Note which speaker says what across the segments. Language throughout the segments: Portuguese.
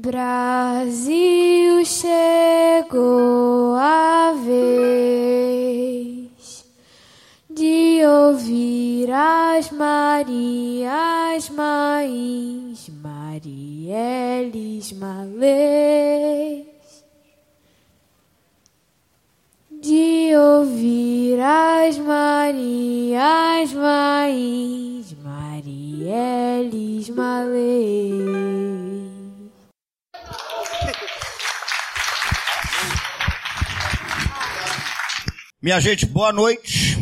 Speaker 1: Brasil chegou a vez de ouvir as Marias Mães, Marielles Malês, de ouvir as Marias Mães, Marielles Malês.
Speaker 2: Minha gente, boa noite.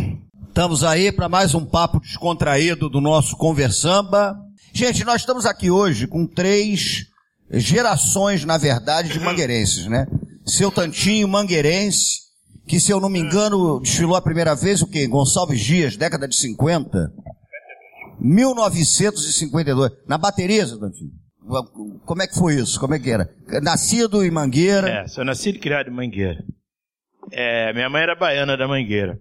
Speaker 2: Estamos aí para mais um papo descontraído do nosso Conversamba. Gente, nós estamos aqui hoje com três gerações, na verdade, de mangueirenses, né? Seu Tantinho, mangueirense, que se eu não me engano, desfilou a primeira vez o quê? Gonçalves Dias, década de 50? 1952. Na bateria, seu Tantinho? Como é que foi isso? Como é que era? Nascido em Mangueira?
Speaker 3: É, sou nascido e criado em Mangueira. É, minha mãe era baiana da Mangueira.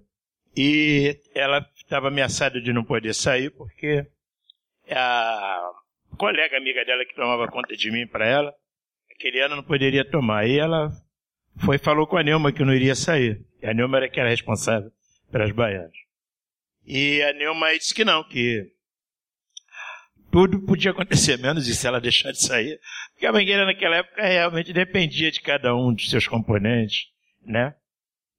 Speaker 3: E ela estava ameaçada de não poder sair porque a colega amiga dela que tomava conta de mim para ela, aquele ano não poderia tomar. E ela foi falou com a Neuma que não iria sair. E a Neuma era que era responsável pelas baianas. E a Neuma disse que não, que tudo podia acontecer, menos isso, ela deixar de sair. Porque a Mangueira naquela época realmente dependia de cada um dos seus componentes, né?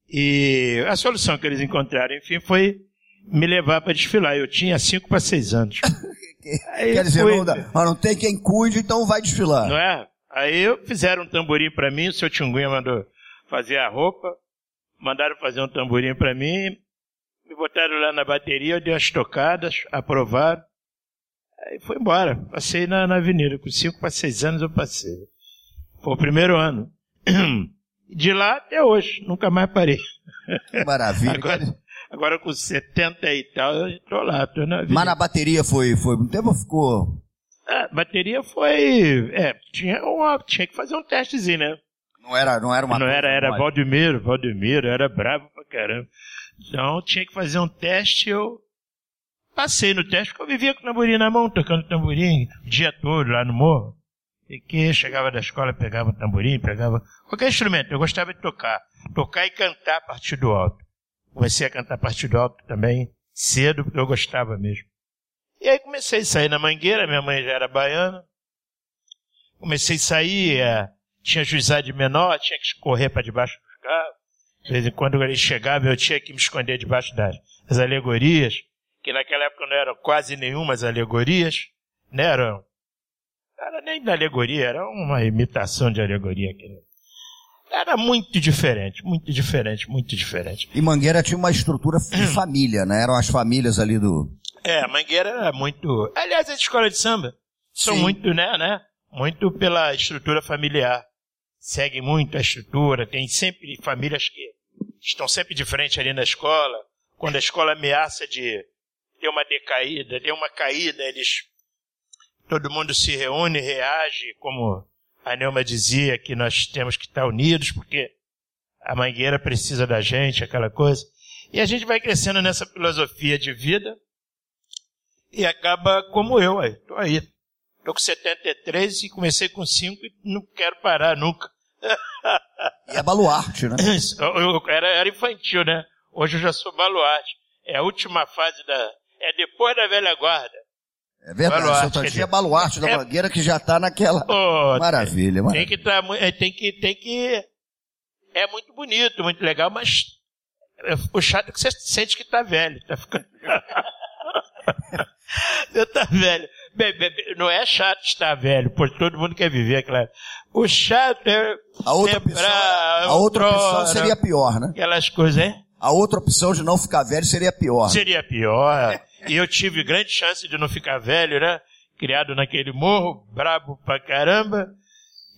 Speaker 3: E a solução que eles encontraram, enfim, foi me levar para desfilar. Eu tinha 5 para 6 anos.
Speaker 2: Quer dizer, fui... não, dá, não tem quem cuide, então vai desfilar.
Speaker 3: Não é? Aí fizeram um tamborim para mim, o seu Tinguinha mandou fazer a roupa, mandaram fazer um tamborim para mim, me botaram lá na bateria, eu dei as tocadas, aprovaram. Aí foi embora. Passei na, na avenida. Com 5 para 6 anos eu passei. Foi o primeiro ano. De lá até hoje, nunca mais parei.
Speaker 2: Maravilha.
Speaker 3: agora, agora com 70 e tal, eu tô lá, tô na vida.
Speaker 2: Mas na bateria foi, foi um tempo ficou?
Speaker 3: A bateria foi, é, tinha, uma, tinha que fazer um testezinho, né?
Speaker 2: Não era, não era uma
Speaker 3: Não era, era Valdemiro, Valdemiro, era bravo pra caramba. Então tinha que fazer um teste, eu passei no teste, porque eu vivia com o tamborim na mão, tocando tamborim o dia todo lá no morro. E que chegava da escola, pegava tamborim, pegava qualquer instrumento. Eu gostava de tocar. Tocar e cantar a partir do alto. Comecei a cantar a partir do alto também cedo, porque eu gostava mesmo. E aí comecei a sair na mangueira, minha mãe já era baiana. Comecei a sair, é, tinha juizade menor, tinha que correr para debaixo dos carros. De vez em quando ele chegava, eu tinha que me esconder debaixo das, das alegorias, que naquela época não eram quase nenhumas alegorias, né? Eram era nem da alegoria, era uma imitação de alegoria. Era muito diferente, muito diferente, muito diferente.
Speaker 2: E Mangueira tinha uma estrutura de família, né? Eram as famílias ali do.
Speaker 3: É, Mangueira era muito. Aliás, as escolas de samba são Sim. muito, né, né? Muito pela estrutura familiar. Seguem muito a estrutura, tem sempre famílias que estão sempre de frente ali na escola. Quando a escola ameaça de ter uma decaída, ter uma caída, eles todo mundo se reúne, reage, como a Neuma dizia, que nós temos que estar unidos, porque a mangueira precisa da gente, aquela coisa. E a gente vai crescendo nessa filosofia de vida e acaba como eu, aí. Tô aí. Tô com 73 e comecei com 5 e não quero parar nunca.
Speaker 2: E é baluarte, né?
Speaker 3: Eu, eu era, era infantil, né? Hoje eu já sou baluarte. É a última fase da. É depois da velha guarda.
Speaker 2: É verdade, baluarte, Tantinho é baluarte da é... Mangueira que já está naquela oh, maravilha, maravilha.
Speaker 3: Tem que tá, é, tem que tem que é muito bonito, muito legal, mas o chato é que você sente que está velho, tá ficando Você tá velho. Não é chato estar velho, porque todo mundo quer viver, claro. O chato é
Speaker 2: a outra opção, a outra opção seria pior, né?
Speaker 3: Aquelas coisas, hein?
Speaker 2: A outra opção de não ficar velho seria pior.
Speaker 3: Seria pior. E eu tive grande chance de não ficar velho, né? Criado naquele morro, brabo pra caramba.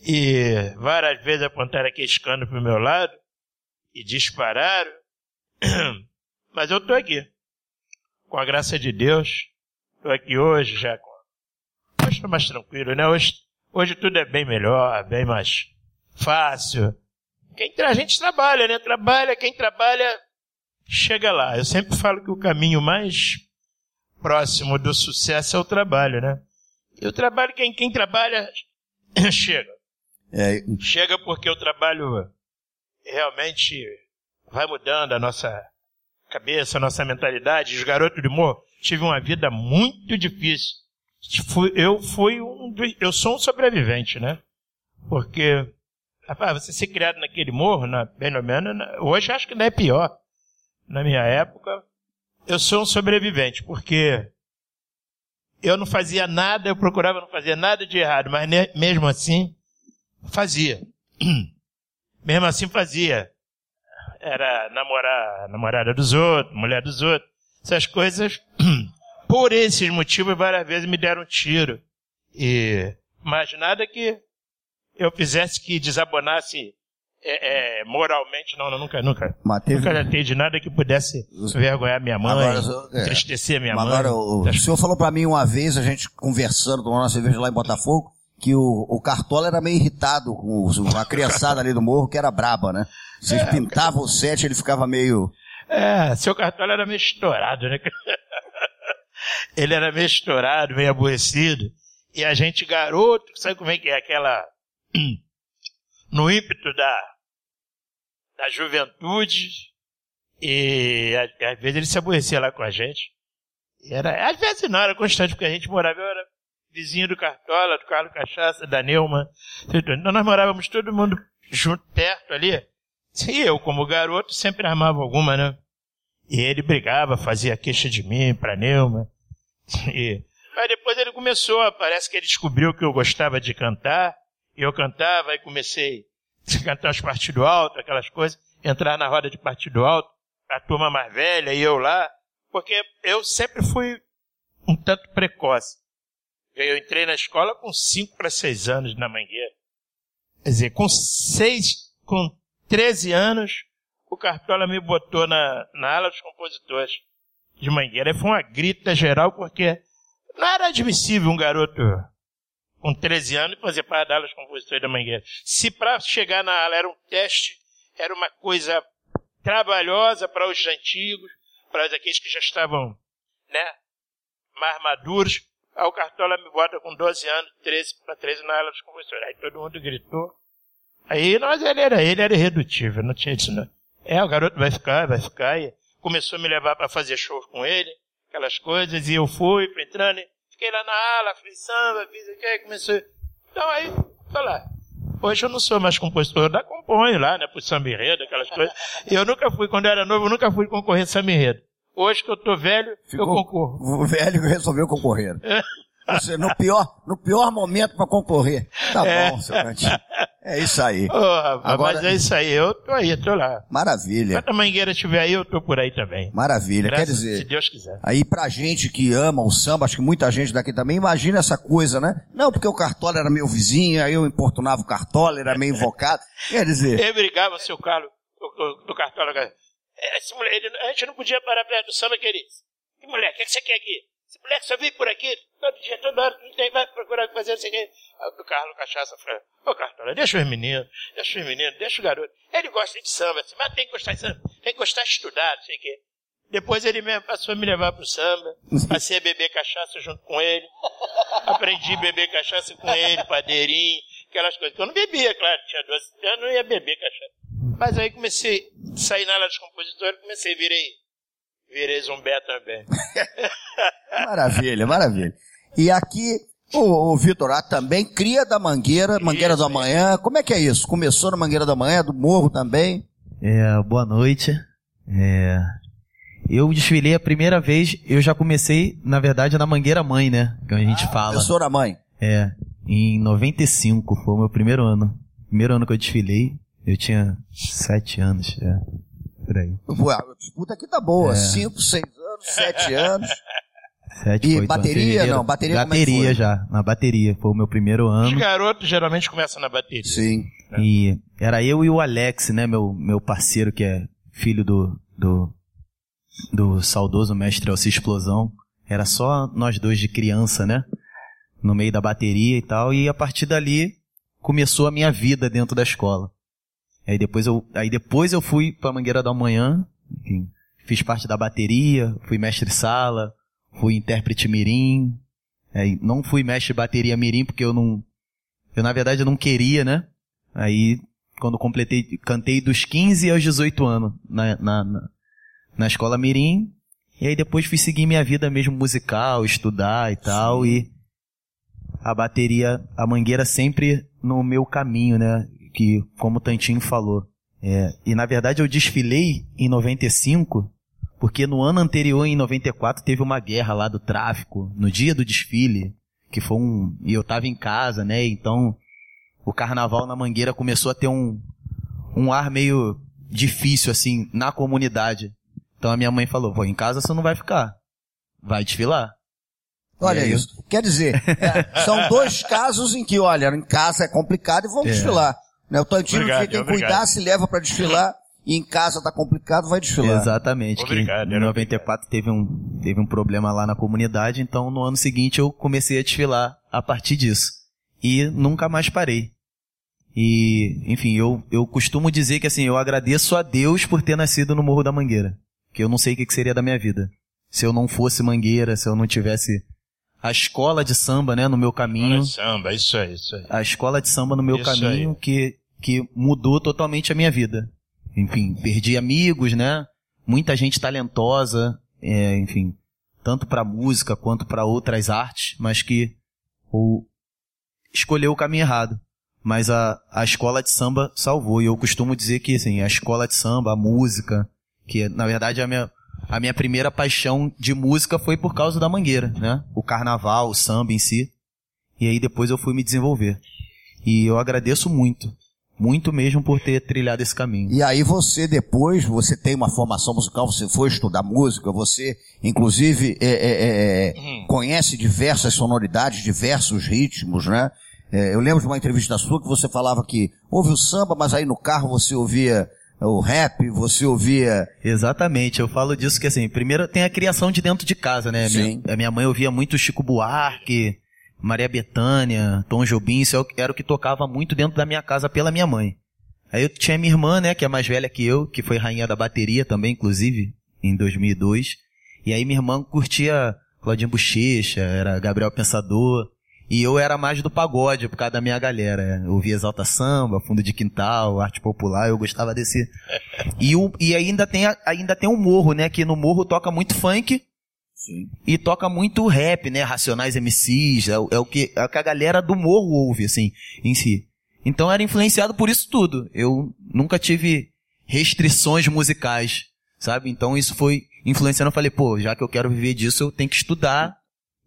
Speaker 3: E várias vezes apontaram aquele cano pro meu lado. E dispararam. Mas eu tô aqui. Com a graça de Deus. Tô aqui hoje já. Hoje tô mais tranquilo, né? Hoje, hoje tudo é bem melhor, bem mais fácil. Quem, a gente trabalha, né? Trabalha, quem trabalha chega lá. Eu sempre falo que o caminho mais próximo do sucesso é o trabalho, né? E o trabalho, quem, quem trabalha, chega.
Speaker 2: É,
Speaker 3: Chega porque o trabalho realmente vai mudando a nossa cabeça, a nossa mentalidade. Os garotos de morro tive uma vida muito difícil. Eu fui um, eu sou um sobrevivente, né? Porque rapaz, você ser criado naquele morro, na, bem ou menos, hoje acho que não é pior. Na minha época, eu sou um sobrevivente, porque eu não fazia nada, eu procurava não fazer nada de errado, mas mesmo assim, fazia. mesmo assim fazia. Era namorar namorada dos outros, mulher dos outros. Essas coisas, por esses motivos, várias vezes me deram um tiro. E, mas nada que eu fizesse que desabonasse é, é, moralmente, não, não, nunca, nunca.
Speaker 2: mas teve,
Speaker 3: Nunca tratei de nada que pudesse envergonhar minha mãe,
Speaker 2: Agora, é.
Speaker 3: entristecer minha mãe.
Speaker 2: agora o, o senhor falou pra mim uma vez, a gente conversando, tomando uma cerveja lá em Botafogo, que o, o Cartola era meio irritado com a criançada ali do morro, que era braba, né? Vocês pintavam o set, ele ficava meio...
Speaker 3: É, seu cartola era meio estourado, né? Ele era meio estourado, meio aborrecido. E a gente, garoto, sabe como é que é aquela. No ímpeto da, da juventude. E às vezes ele se aborrecia lá com a gente. Era, às vezes não, era constante, porque a gente morava, eu era vizinho do Cartola, do Carlos Cachaça, da Neuma. Então nós morávamos todo mundo junto, perto ali. E eu, como garoto, sempre armava alguma, né? E ele brigava, fazia queixa de mim pra Neuma. E... Mas depois ele começou, parece que ele descobriu que eu gostava de cantar. Eu cantava, e comecei a cantar os partidos altos, aquelas coisas. Entrar na roda de partido alto, a turma mais velha e eu lá. Porque eu sempre fui um tanto precoce. Eu entrei na escola com 5 para 6 anos na Mangueira. Quer dizer, com 6, com 13 anos, o Cartola me botou na, na ala dos compositores de Mangueira. E foi uma grita geral, porque não era admissível um garoto com 13 anos fazer parte da ala dos compositores da Mangueira. Se para chegar na ala era um teste, era uma coisa trabalhosa para os antigos, para aqueles que já estavam, né, mais maduros. Aí o Cartola me bota com 12 anos, 13 para 13 na ala dos compositores. Aí todo mundo gritou. Aí nós, ele era, ele era irredutível, não tinha isso não. É, o garoto vai ficar, vai ficar. E começou a me levar para fazer shows com ele, aquelas coisas, e eu fui, fui entrando, e fiquei lá na ala, fiz samba, fiz o que, comecei. Então aí, tô lá. Hoje eu não sou mais compositor, eu ainda componho lá, né, pro samba enredo, aquelas coisas. E eu nunca fui, quando eu era novo, eu nunca fui concorrer samba enredo. Hoje que eu tô velho, eu concorro.
Speaker 2: O velho resolveu concorrer. Você, no pior, no pior momento para concorrer. Tá bom, seu Cantinho. É isso aí.
Speaker 3: Ô, rapaz,
Speaker 2: Agora-
Speaker 3: mas é isso aí, eu tô aí, tô lá.
Speaker 2: Maravilha.
Speaker 3: Quando a mangueira estiver aí, eu tô por aí também.
Speaker 2: Maravilha. Quer
Speaker 3: Graças, se
Speaker 2: dizer,
Speaker 3: Deus quiser.
Speaker 2: aí pra gente que ama o samba, acho que muita gente daqui também imagina essa coisa, né? Não, porque o Cartola era meu vizinho, aí eu importunava o Cartola, era meio invocado. Quer dizer,
Speaker 3: Ele brigava, seu Carlos, do, do cartola. É, Esse moleque, a gente não podia parar perto do samba, querido. Que moleque, o que, que você quer aqui? Esse moleque só vive por aqui, todo dia, toda hora, não tem, vai procurar fazer, não sei o quê. Aí o Carlos Cachaça falou, ô Cartola, deixa os meninos, deixa os meninos, deixa o garoto. Ele gosta de samba, assim, mas tem que gostar de samba, tem que gostar de estudar, não sei o quê. Depois ele mesmo passou a me levar pro samba, passei a beber cachaça junto com ele, aprendi a beber cachaça com ele, padeirinho, aquelas coisas. Eu não bebia, claro, tinha 12 anos, não ia beber cachaça. Mas aí comecei sair na aula dos compositores, comecei, virei, virei zumbé também.
Speaker 2: maravilha, maravilha. E aqui, o, o Vitor A também cria da Mangueira, Mangueira
Speaker 3: Isso,
Speaker 2: do Amanhã. Como é que é isso? Começou na Mangueira do Amanhã, do Morro também?
Speaker 4: É, boa noite. É, eu desfilei a primeira vez, eu já comecei, na verdade, na Mangueira Mãe, né? Que a gente fala.
Speaker 2: Começou na mãe.
Speaker 4: É, em 95, foi o meu primeiro ano. Primeiro ano que eu desfilei, eu tinha sete anos, é, por aí.
Speaker 2: Ué, a disputa aqui tá boa.
Speaker 4: É.
Speaker 2: Cinco, seis anos, sete anos.
Speaker 4: Sete,
Speaker 2: E
Speaker 4: oito anos,
Speaker 2: bateria,
Speaker 4: fevereiro.
Speaker 2: não? Bateria é
Speaker 4: Bateria
Speaker 2: foi?
Speaker 4: já, na bateria. Foi o meu primeiro
Speaker 3: Os
Speaker 4: ano.
Speaker 3: garotos geralmente começam na bateria.
Speaker 2: Sim.
Speaker 4: E era eu e o Alex, né, meu, meu parceiro, que é filho do, do, do saudoso mestre Alci Explosão. Era só nós dois de criança, né? No meio da bateria e tal. E a partir dali começou a minha vida dentro da escola. Aí depois eu, aí depois eu fui pra Mangueira da Manhã, enfim, fiz parte da bateria, fui mestre sala, fui intérprete mirim. Aí não fui mestre bateria mirim porque eu não, eu na verdade eu não queria, né? Aí, quando completei, cantei dos 15 aos 18 anos na, na, na, na escola Mirim. E aí depois fui seguir minha vida mesmo musical, estudar e tal. E a bateria, a mangueira sempre no meu caminho, né? Que, como o Tantinho falou. É, e na verdade eu desfilei em 95, porque no ano anterior, em 94, teve uma guerra lá do tráfico, no dia do desfile, que foi um. E eu tava em casa, né? Então o carnaval na Mangueira começou a ter um, um ar meio difícil, assim, na comunidade. Então a minha mãe falou: Pô, em casa você não vai ficar. Vai desfilar.
Speaker 2: Olha isso. Quer dizer, é, são dois casos em que, olha, em casa é complicado e vamos
Speaker 4: É.
Speaker 2: desfilar. Né? O Tantino
Speaker 3: Obrigado,
Speaker 2: fica em
Speaker 3: obrigado.
Speaker 2: cuidar, se leva para desfilar, e em casa tá complicado, vai desfilar.
Speaker 4: Exatamente. que
Speaker 3: Obrigado,
Speaker 4: em
Speaker 3: era
Speaker 4: 94 teve um, teve um problema lá na comunidade, então no ano seguinte eu comecei a desfilar a partir disso. E nunca mais parei. E, enfim, eu, eu costumo dizer que assim, eu agradeço a Deus por ter nascido no Morro da Mangueira. Que eu não sei o que que seria da minha vida. Se eu não fosse Mangueira, se eu não tivesse a escola de samba, né, no meu caminho
Speaker 3: Olha, samba, isso aí, isso aí.
Speaker 4: a escola de samba no meu
Speaker 3: Isso
Speaker 4: caminho
Speaker 3: aí.
Speaker 4: que, que mudou totalmente a minha vida. Enfim, perdi amigos, né? Muita gente talentosa, é, enfim, tanto para música quanto para outras artes, mas que o, escolheu o caminho errado. Mas a, a escola de samba salvou. E eu costumo dizer que assim, a escola de samba, a música, que na verdade a minha, a minha primeira paixão de música foi por causa da mangueira, né? O carnaval, o samba em si. E aí depois eu fui me desenvolver. E eu agradeço muito, muito mesmo por ter trilhado esse caminho.
Speaker 2: E aí você depois, você tem uma formação musical, você foi estudar música, você inclusive é, é, é,
Speaker 3: Uhum.
Speaker 2: conhece diversas sonoridades, diversos ritmos, né? É, eu lembro de uma entrevista sua que você falava que ouve o samba, mas aí no carro você ouvia o rap, você ouvia...
Speaker 4: Exatamente, eu falo disso que assim, primeiro tem a criação de dentro de casa, né?
Speaker 2: Sim.
Speaker 4: Minha, a minha mãe ouvia muito Chico Buarque, Maria Bethânia, Tom Jobim, isso é era o que tocava muito dentro da minha casa pela minha mãe. Aí eu tinha minha irmã, né, que é mais velha que eu, que foi rainha da bateria também, inclusive, em 2002. E aí minha irmã curtia Claudinho Bochecha, era Gabriel Pensador. E eu era mais do pagode, por causa da minha galera. Eu ouvia Exalta Samba, Fundo de Quintal, Arte Popular, eu gostava desse... E, o, e ainda tem a- ainda tem o morro, né, que no morro toca muito funk,
Speaker 2: Sim.
Speaker 4: e toca muito rap, né? Racionais MCs, é, o- é o que, é o que a galera do morro ouve, assim, em si. Então era influenciado por isso tudo. Eu nunca tive restrições musicais, sabe? Então isso foi influenciando. Eu falei, pô, já que eu quero viver disso, eu tenho que estudar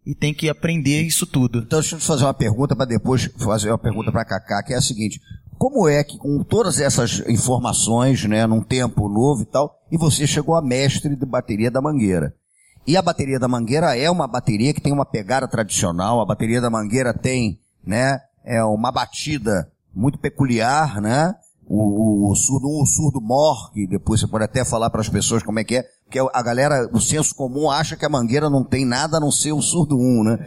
Speaker 4: e tenho que aprender isso tudo.
Speaker 2: Então deixa eu te fazer uma pergunta para depois fazer uma pergunta para Kaká, que é a seguinte: como é que com todas essas informações, né, num tempo novo e tal, e você chegou a mestre de bateria da Mangueira? E a bateria da Mangueira é uma bateria que tem uma pegada tradicional. A bateria da Mangueira tem, né, é uma batida muito peculiar, né? O, o, o surdo um, o surdo mor, que depois você pode até falar para as pessoas como é que é, porque a galera do senso comum acha que a Mangueira não tem nada a não ser o surdo um, né?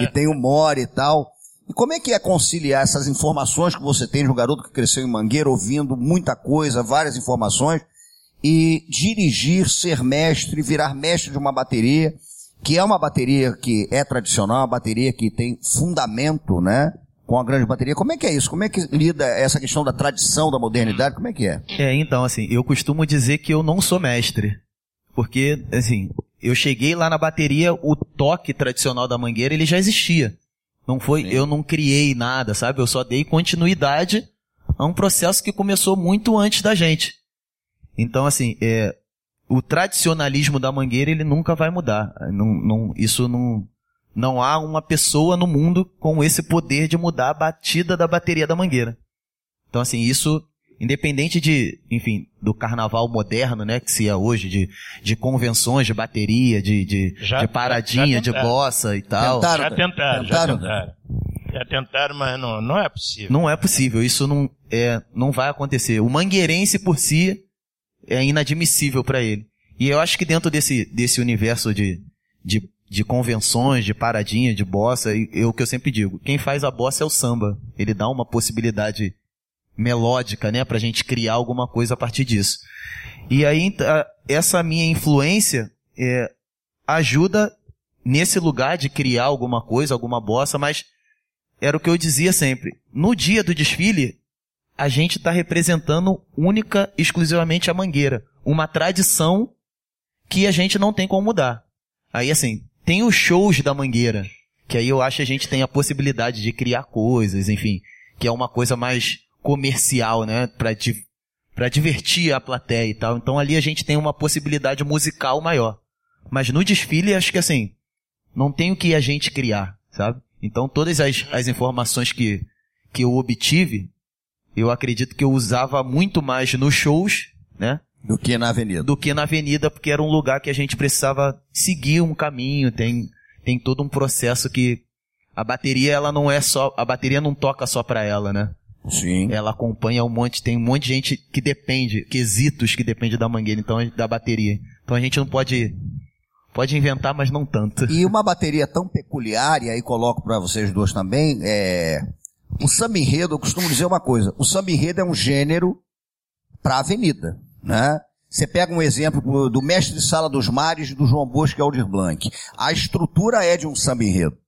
Speaker 2: E tem o mor e tal. E como é que é conciliar essas informações que você tem de um garoto que cresceu em Mangueira, ouvindo muita coisa, várias informações, e dirigir, ser mestre, virar mestre de uma bateria, que é uma bateria que é tradicional, uma bateria que tem fundamento, né? Com a grande bateria. Como é que é isso? Como é que lida essa questão da tradição, da modernidade? Como é que é?
Speaker 4: É, então, assim, eu costumo dizer que eu não sou mestre. Porque, assim, eu cheguei lá na bateria, o toque tradicional da mangueira, ele já existia. Não foi, eu não criei nada, sabe? Eu só dei continuidade a um processo que começou muito antes da gente. Então, assim, é, o tradicionalismo da mangueira, ele nunca vai mudar. Não, não, isso não, não há uma pessoa no mundo com esse poder de mudar a batida da bateria da mangueira. Então, assim, isso, independente de, enfim, do carnaval moderno, né, que se é hoje, de, de convenções de bateria, de, de,
Speaker 3: Já-
Speaker 4: de paradinha,
Speaker 3: já
Speaker 4: de bossa e tal.
Speaker 2: Tentaram.
Speaker 3: Já tentaram,
Speaker 2: Tentaram?
Speaker 3: já tentaram. Já tentaram, mas não, não é possível.
Speaker 4: Não é possível, isso não, é, não vai acontecer. O mangueirense por si é inadmissível para ele. E eu acho que dentro desse, desse universo de, de, de convenções, de paradinha, de bossa, e- é o que eu sempre digo, quem faz a bossa é o samba. Ele dá uma possibilidade melódica, né, pra gente criar alguma coisa a partir disso. E aí, essa minha influência é, ajuda nesse lugar de criar alguma coisa, alguma bossa, mas era o que eu dizia sempre. No dia do desfile, a gente está representando única, exclusivamente a Mangueira. Uma tradição que a gente não tem como mudar. Aí, assim, tem os shows da Mangueira, que aí eu acho que a gente tem a possibilidade de criar coisas, enfim, que é uma coisa mais comercial, né, pra, di pra divertir a plateia e tal. Então ali a gente tem uma possibilidade musical maior. Mas no desfile, acho que assim, não tem o que a gente criar, sabe? Então todas as, as informações que, que eu obtive, eu acredito que eu usava muito mais nos shows, né?
Speaker 2: Do que na avenida.
Speaker 4: Do que na avenida, porque era um lugar que a gente precisava seguir um caminho, tem, tem todo um processo que a bateria ela não é só, a bateria não toca só para ela, né?
Speaker 2: Sim.
Speaker 4: Ela acompanha um monte, tem um monte de gente que depende, quesitos que depende da mangueira, então da bateria. Então a gente não pode pode inventar, mas não tanto.
Speaker 2: E uma bateria tão peculiar, e aí coloco para vocês dois também, é o samba enredo, eu costumo dizer uma coisa, o samba enredo é um gênero para avenida, né? Você pega um exemplo do mestre de Sala dos Mares do João Bosco e Aldir Blanc. A estrutura é de um samba enredo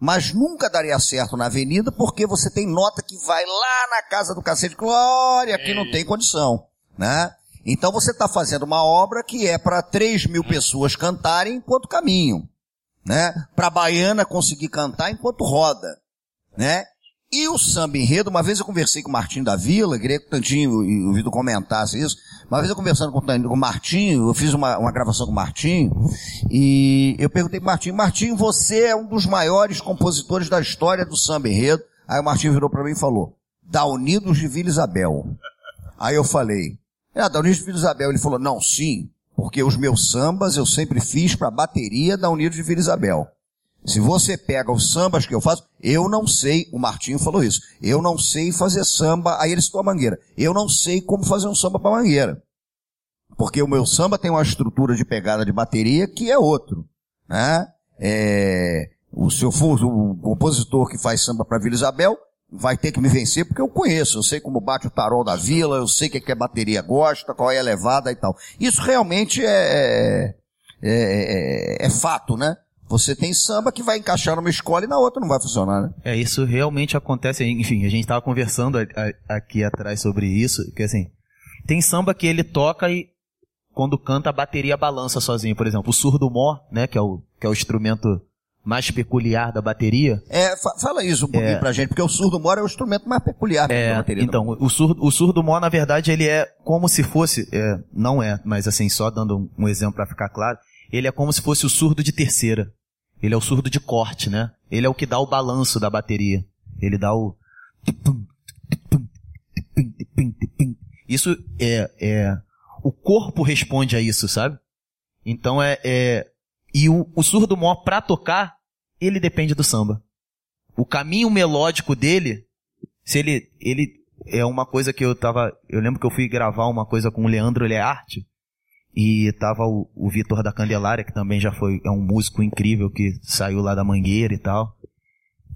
Speaker 2: mas nunca daria certo na avenida porque você tem nota que vai lá na casa do cacete Glória, que não tem condição, né? Então você está fazendo uma obra que é para 3 mil pessoas cantarem enquanto caminham, né? Para baiana conseguir cantar enquanto roda, né? E o samba enredo, uma vez eu conversei com o Martinho da Vila, queria que o Tantinho e o Vitor comentasse isso. Uma vez eu conversando com, o Martinho, eu fiz uma, uma gravação com o Martinho, e eu perguntei pro Martinho, Martinho, você é um dos maiores compositores da história do samba enredo. Aí o Martinho virou para mim e falou, da Unidos de Vila Isabel. Aí eu falei, é, da Unidos de Vila Isabel. Ele falou, não, sim, porque os meus sambas eu sempre fiz para bateria da Unidos de Vila Isabel. Se você pega os sambas que eu faço, eu não sei, o Martinho falou isso, eu não sei fazer samba, aí ele citou a mangueira. Eu não sei como fazer um samba para mangueira. Porque o meu samba tem uma estrutura de pegada de bateria que é outro, né? É, o seu o compositor que faz samba para Vila Isabel vai ter que me vencer porque eu conheço, eu sei como bate o tarol da vila, eu sei o que, é que a bateria gosta, qual é a levada e tal. Isso realmente é, é, é, é fato, né? Você tem samba que vai encaixar numa escola e na outra não vai funcionar, né?
Speaker 4: É, isso realmente acontece. Enfim, a gente estava conversando a, a, aqui atrás sobre isso, que assim, tem samba que ele toca e quando canta a bateria balança sozinho, por exemplo, o surdo mó, né, que é o, que é o instrumento mais peculiar da bateria.
Speaker 2: É, fa fala isso um pouquinho é, pra gente, porque o surdo mó é o instrumento mais peculiar
Speaker 4: é,
Speaker 2: da bateria.
Speaker 4: Então, o surdo, o surdo mó, na verdade, ele é como se fosse, é, não é, mas assim, só dando um exemplo para ficar claro, ele é como se fosse o surdo de terceira. Ele é o surdo de corte, né? Ele é o que dá o balanço da bateria. Ele dá o. Isso é, é. O corpo responde a isso, sabe? Então é. é e o, o surdo mó pra tocar, ele depende do samba. O caminho melódico dele, se ele. ele é uma coisa que eu tava. Eu lembro que eu fui gravar uma coisa com o Leandro Learte. E tava o, o Vitor da Candelária, que também já foi, é um músico incrível que saiu lá da Mangueira e tal.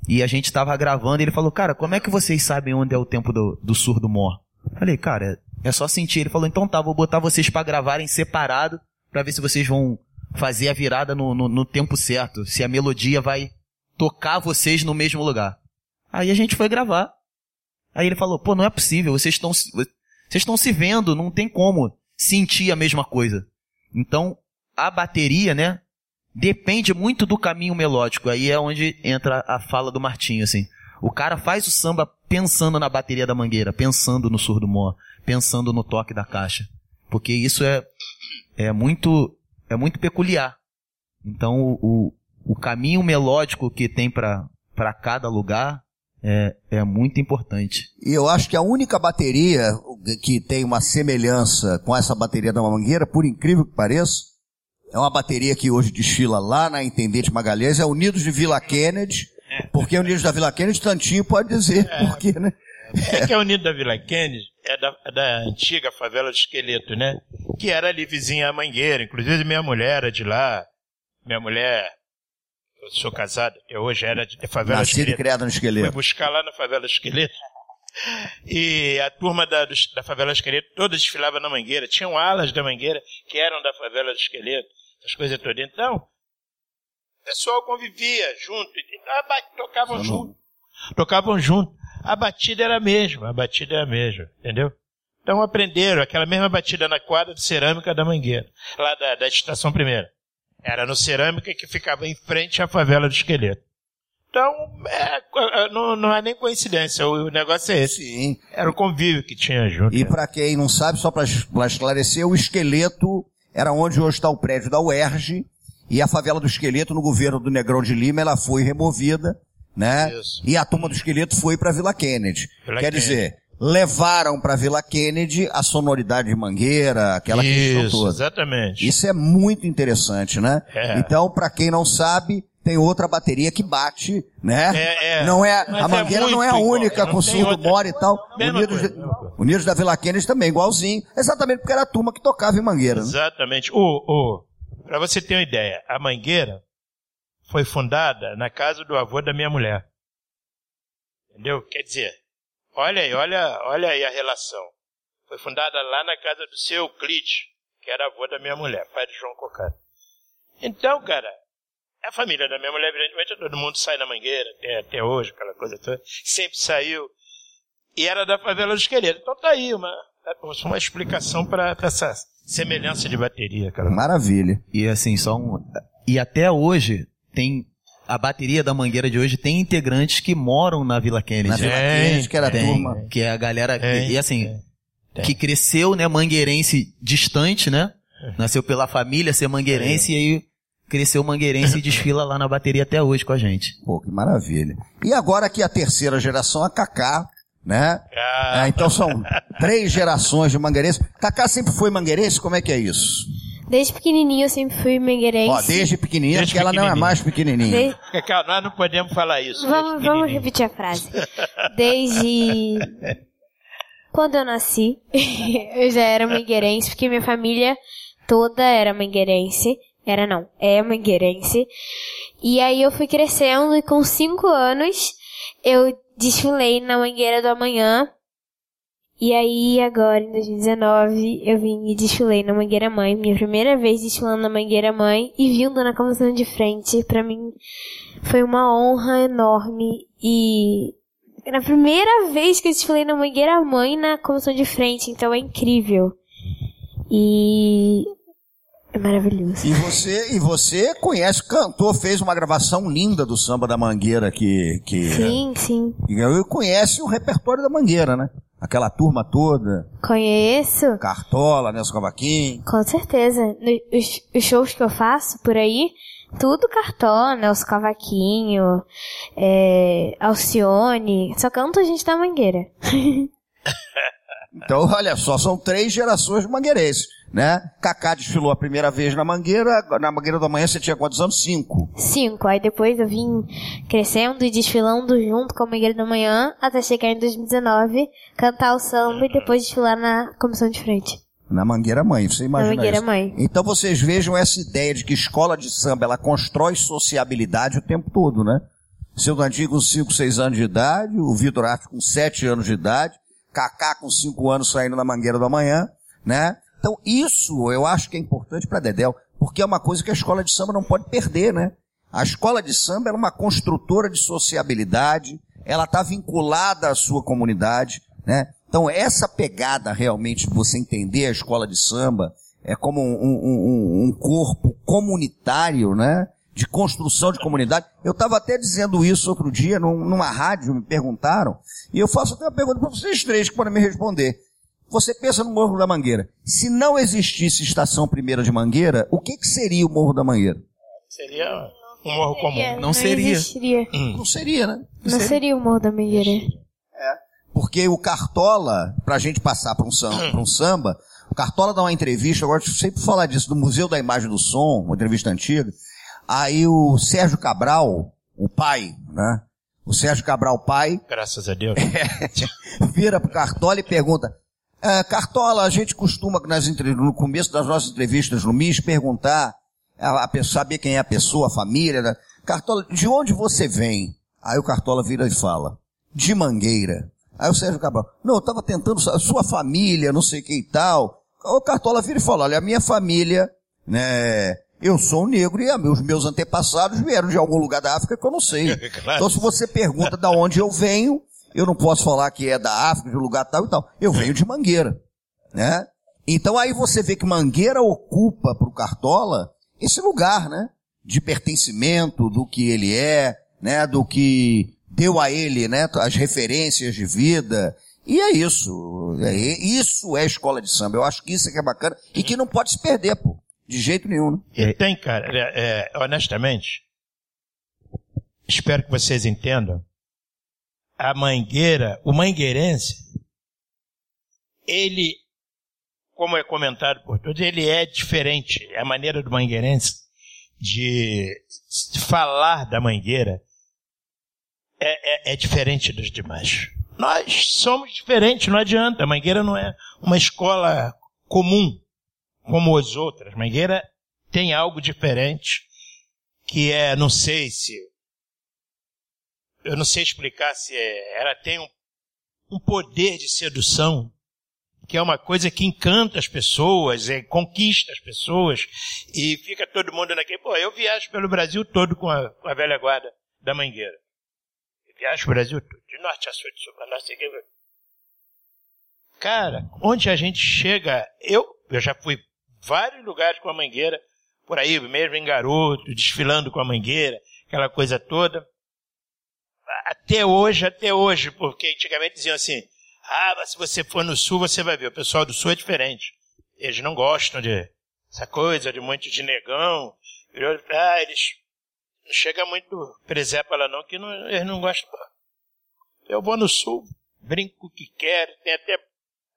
Speaker 4: E a gente tava gravando e ele falou, cara, como é que vocês sabem onde é o tempo do, do surdo mor? Falei, cara, é só sentir. Ele falou, então tá, vou botar vocês para gravarem separado para ver se vocês vão fazer a virada no, no, no tempo certo, se a melodia vai tocar vocês no mesmo lugar. Aí a gente foi gravar. Aí ele falou, pô, não é possível, vocês estão vocês estão se vendo, não tem como sentir a mesma coisa. Então, a bateria, né, depende muito do caminho melódico. Aí é onde entra a fala do Martinho, assim. O cara faz o samba pensando na bateria da mangueira, pensando no surdo mó, pensando no toque da caixa. Porque isso é, é muito, é muito peculiar. Então, o, o, o caminho melódico que tem para cada lugar é, é muito importante.
Speaker 2: E eu acho que a única bateria que tem uma semelhança com essa bateria da Mangueira, por incrível que pareça, é uma bateria que hoje desfila lá na Intendente Magalhães, é Unidos de Vila Kennedy, porque Unidos da Vila Kennedy, Tantinho pode dizer é, por quê, né?
Speaker 3: É que a Unidos da Vila Kennedy é da, é da antiga favela do Esqueleto, né? Que era ali vizinha à Mangueira, inclusive minha mulher era de lá, minha mulher eu sou casado até hoje, era de favela
Speaker 2: Nascido
Speaker 3: Esqueleto.
Speaker 2: e criado no Esqueleto.
Speaker 3: Fui buscar lá na favela Esqueleto. E a turma da, da favela Esqueleto toda desfilava na Mangueira. Tinham alas da Mangueira que eram da favela do Esqueleto. Essas coisas todas. Então, o pessoal convivia junto. Tocavam junto. Tocavam junto. a batida era a mesma, a batida é a mesma, entendeu? Então aprenderam aquela mesma batida na quadra de cerâmica da Mangueira, lá da, da estação primeira. Era no cerâmica que ficava em frente à favela do esqueleto. Então, é, não, não é nem coincidência, o, negócio é esse.
Speaker 2: Sim.
Speaker 3: Era o convívio que tinha junto.
Speaker 2: E para quem não sabe, só para esclarecer, o esqueleto era onde hoje está o prédio da UERJ, e a favela do esqueleto, no governo do Negrão de Lima, ela foi removida, né?
Speaker 3: Isso.
Speaker 2: E a turma do esqueleto foi para Vila Kennedy.
Speaker 3: Vila
Speaker 2: Quer
Speaker 3: Kennedy.
Speaker 2: dizer, levaram para Vila Kennedy a sonoridade de mangueira, aquela questão
Speaker 3: Isso,
Speaker 2: toda.
Speaker 3: exatamente.
Speaker 2: Isso é muito interessante, né?
Speaker 3: É.
Speaker 2: Então, para quem não sabe, tem outra bateria que bate, né?
Speaker 3: É, é.
Speaker 2: Não é,
Speaker 3: Mas
Speaker 2: a
Speaker 3: é
Speaker 2: mangueira não é a única com surdo
Speaker 3: outra.
Speaker 2: mora e tal. Unidos,
Speaker 3: coisa,
Speaker 2: de-. Unidos da Vila Kennedy também, igualzinho. Exatamente porque era a turma que tocava em mangueira. Né?
Speaker 3: Exatamente. O, o, para você ter uma ideia, a Mangueira foi fundada na casa do avô da minha mulher. Entendeu? Quer dizer, olha aí, olha, olha aí a relação. Foi fundada lá na casa do seu Euclides, que era avô da minha mulher, pai de João Cocada. Então, cara, a família da minha mulher, evidentemente, todo mundo sai na Mangueira, até, até hoje, aquela coisa toda. Sempre saiu. E era da favela do esqueleto. Então tá aí uma, uma explicação para essa semelhança de bateria, cara.
Speaker 2: Maravilha.
Speaker 4: E assim, só um. E até hoje tem. A bateria da Mangueira de hoje tem integrantes que moram na Vila Kennedy.
Speaker 2: Na Vila
Speaker 3: Tem,
Speaker 2: Kennedy, que era a
Speaker 4: Tem,
Speaker 2: turma.
Speaker 4: que é a galera. que-
Speaker 3: Tem,
Speaker 4: e assim,
Speaker 3: tem.
Speaker 4: que cresceu, né, mangueirense distante, né? Nasceu pela família ser mangueirense e aí cresceu mangueirense e desfila lá na bateria até hoje com a gente.
Speaker 2: Pô, que maravilha. E agora aqui a terceira geração, a Cacá, né?
Speaker 3: Ah,
Speaker 2: É, então são três gerações de mangueirense. Cacá sempre foi mangueirense? Como é que é isso?
Speaker 1: Desde pequenininho eu sempre fui mangueirense.
Speaker 2: Ó, desde pequenininha,
Speaker 3: Desde
Speaker 2: porque ela não é mais pequenininha.
Speaker 1: Desde-
Speaker 3: Calma, nós não podemos falar isso.
Speaker 1: Vamos, vamos repetir a frase. Desde quando eu nasci, eu já era mangueirense, porque minha família toda era mangueirense. Era não, é mangueirense. E aí eu fui crescendo e com cinco anos eu desfilei na Mangueira do Amanhã. E aí agora em 2019 eu vim e desfilei na Mangueira Mãe, minha primeira vez desfilando na Mangueira Mãe e vindo na comissão de frente, pra mim foi uma honra enorme e era a primeira vez que eu desfilei na Mangueira Mãe na comissão de frente, então é incrível. E é maravilhoso.
Speaker 2: E você, e você conhece, cantou, fez uma gravação linda do samba da Mangueira que, que,
Speaker 1: Sim, sim.
Speaker 2: que conhece o repertório da Mangueira, né? Aquela turma toda,
Speaker 1: Conheço.
Speaker 2: Cartola, Nelson Cavaquinho.
Speaker 1: Com certeza. Os, os shows que eu faço por aí, tudo cartona, Nelson Cavaquinho, é, Alcione, só canta gente da Mangueira.
Speaker 2: Então, olha só, são três gerações de mangueirenses, né? Cacá desfilou a primeira vez na Mangueira, na Mangueira da Manhã você tinha quantos anos? Cinco.
Speaker 1: Cinco. Aí depois eu vim crescendo e desfilando junto com a Mangueira da Manhã até chegar em 2019, cantar o samba e depois desfilar na comissão de frente.
Speaker 2: Na Mangueira Mãe, você imagina
Speaker 1: Mangueira
Speaker 2: isso.
Speaker 1: Mãe.
Speaker 2: Então vocês vejam essa ideia de que escola de samba, ela constrói sociabilidade o tempo todo, né? Seu Dantinho com 5, 6 anos de idade, o Vitor Arte com 7 anos de idade, Cacá com 5 anos saindo na Mangueira da Manhã, né? Então isso eu acho que é importante para Dedéu, porque é uma coisa que a escola de samba não pode perder, né? A escola de samba é uma construtora de sociabilidade, ela está vinculada à sua comunidade, né? Então essa pegada realmente de você entender a escola de samba é como um- um- um corpo comunitário, né? De construção de comunidade. Eu estava até dizendo isso outro dia num- numa rádio, me perguntaram, e eu faço até uma pergunta para vocês três que podem me responder. Você pensa no Morro da Mangueira. Se não existisse Estação Primeira de Mangueira, o que, que seria o Morro da Mangueira?
Speaker 3: Seria um morro comum.
Speaker 4: Não seria.
Speaker 1: existiria.
Speaker 2: Não seria, né?
Speaker 1: Não seria o Morro da Mangueira.
Speaker 2: Porque o Cartola, pra gente passar pra um samba, um samba o Cartola dá uma entrevista, eu gosto de sempre falar disso, do Museu da Imagem do Som, uma entrevista antiga. Aí o Sérgio Cabral, o pai, né? O Sérgio Cabral, pai,
Speaker 3: Graças a Deus.
Speaker 2: vira pro Cartola e pergunta, "Ah, Cartola, a gente costuma nas no começo das nossas entrevistas no MIS perguntar, a, a saber quem é a pessoa, a família, né? Cartola, de onde você vem? Aí o Cartola vira e fala, de Mangueira. Aí o Sérgio Cabral, não, eu tava tentando, sua família, não sei o que e tal. O Cartola vira e fala, olha, a minha família, né, eu sou um negro e os meus antepassados vieram de algum lugar da África que eu não sei.
Speaker 3: Claro.
Speaker 2: Então se você pergunta de onde eu venho, eu não posso falar que é da África, de um lugar tal e tal. Eu venho de Mangueira, né? Então aí você vê que Mangueira ocupa para o Cartola esse lugar, né? De pertencimento, do que ele é, né? Do que deu a ele, né? As referências de vida. E é isso. É, isso é escola de samba. Eu acho que isso é que é bacana e que não pode se perder, pô. De jeito nenhum, né?
Speaker 3: E tem, cara, é, é, honestamente, espero que vocês entendam. A mangueira, o mangueirense, ele, como é comentado por todos, ele é diferente. A maneira do mangueirense de, de falar da mangueira é, é, é diferente dos demais. Nós somos diferentes, não adianta. A Mangueira não é uma escola comum como as outras. Mangueira tem algo diferente que é, não sei se, eu não sei explicar se é, ela tem um, um poder de sedução que é uma coisa que encanta as pessoas, é, conquista as pessoas, e fica todo mundo naquele. Pô, eu viajo pelo Brasil todo com a, com a velha guarda da Mangueira. Eu viajo pelo Brasil todo, de norte a sul, de sul a norte. Cara, onde a gente chega, eu, eu já fui vários lugares com a mangueira, por aí mesmo em garoto, desfilando com a mangueira, aquela coisa toda. Até hoje, até hoje, porque antigamente diziam assim, ah, mas se você for no sul, você vai ver. O pessoal do sul é diferente. Eles não gostam de essa coisa de muito de negão. Ah, eles não chega muito presépa lá não, que não, eles não gostam. Eu vou no sul, brinco o que quero, tem até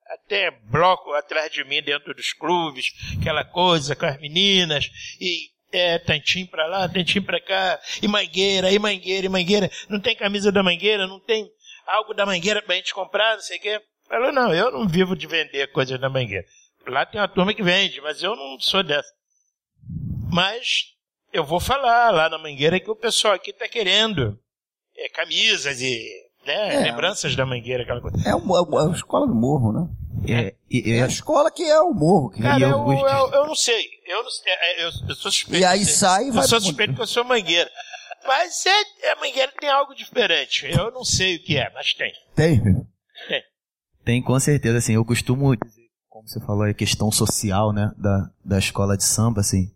Speaker 3: até bloco atrás de mim dentro dos clubes, aquela coisa com as meninas, e é, tantinho pra lá, tantinho pra cá, e mangueira, e mangueira, e mangueira. Não tem camisa da mangueira, não tem algo da mangueira pra gente comprar, não sei o quê. Falou, não, eu não vivo de vender coisas da mangueira. Lá tem uma turma que vende, mas eu não sou dessa. Mas eu vou falar lá na mangueira que o pessoal aqui tá querendo é, camisas e né? É. Lembranças da Mangueira, aquela coisa.
Speaker 2: É, uma, é a escola do morro, né?
Speaker 3: É,
Speaker 2: é, a escola que é o morro. Que
Speaker 3: Cara, eu, eu, eu, eu, não sei. Eu, não, é, eu, eu sou suspeito.
Speaker 2: E aí sai e vai...
Speaker 3: Eu sou suspeito que eu sou mangueira. Mas é, a mangueira tem algo diferente. Eu não sei o que é, mas tem.
Speaker 2: Tem?
Speaker 4: Tem. Tem, com certeza. Assim, eu costumo dizer, como você falou, a questão social, né, da, da escola de samba, assim.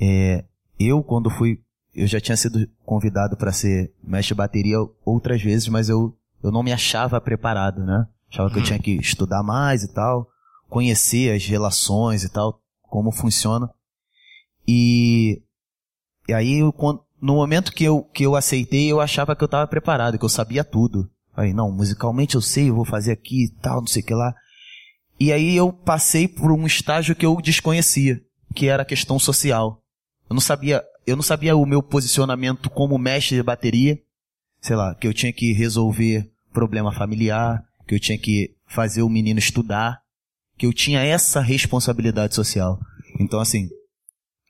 Speaker 4: É, eu, quando fui eu já tinha sido convidado para ser mestre de bateria outras vezes, mas eu, eu não me achava preparado, né? Achava que eu tinha que estudar mais e tal, conhecer as relações e tal, como funciona. E, e aí, eu, no momento que eu, que eu aceitei, eu achava que eu estava preparado, que eu sabia tudo. Aí, não, musicalmente eu sei, eu vou fazer aqui e tal, não sei o que lá. E aí eu passei por um estágio que eu desconhecia, que era a questão social. Eu não sabia eu não sabia o meu posicionamento como mestre de bateria. Sei lá, que eu tinha que resolver problema familiar, que eu tinha que fazer o menino estudar, que eu tinha essa responsabilidade social. Então, assim,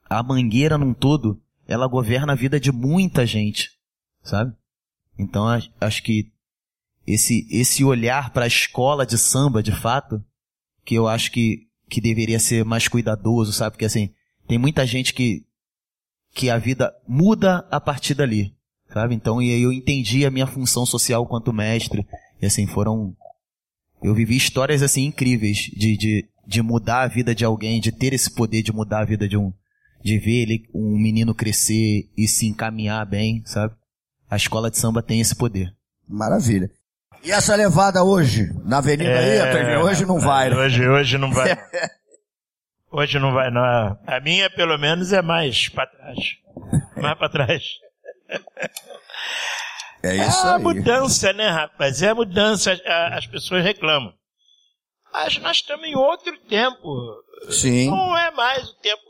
Speaker 4: a mangueira num todo, ela governa a vida de muita gente, sabe? Então, acho que esse, esse olhar para a escola de samba, de fato, que eu acho que, que deveria ser mais cuidadoso, sabe? Porque, assim, tem muita gente que que a vida muda a partir dali, sabe? Então, e aí eu entendi a minha função social quanto mestre, e assim, foram, eu vivi histórias assim incríveis de, de, de mudar a vida de alguém, de ter esse poder de mudar a vida de um, de ver ele, um menino crescer e se encaminhar bem, sabe? A escola de samba tem esse poder.
Speaker 2: Maravilha. E essa levada hoje, na avenida é, aí, hoje não vai, né?
Speaker 3: Hoje, hoje não vai. Hoje não vai, não. A minha, pelo menos, é mais para trás. Mais para trás.
Speaker 2: É isso
Speaker 3: é
Speaker 2: a
Speaker 3: mudança, né, rapaz? É a mudança. As pessoas reclamam. Mas nós estamos em outro tempo.
Speaker 2: Sim.
Speaker 3: Não é mais o tempo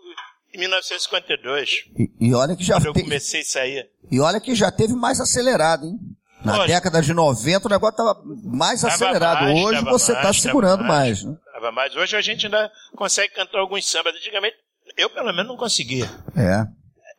Speaker 3: de 1952.
Speaker 2: E, e olha que já
Speaker 3: quando eu comecei a sair.
Speaker 2: E olha que já teve mais acelerado, hein? Na década de 90 o negócio estava mais acelerado. Mais, Hoje você está segurando mais. mais né?
Speaker 3: Mais. Hoje a gente ainda consegue cantar alguns sambas. Antigamente, eu pelo menos não conseguia.
Speaker 2: É.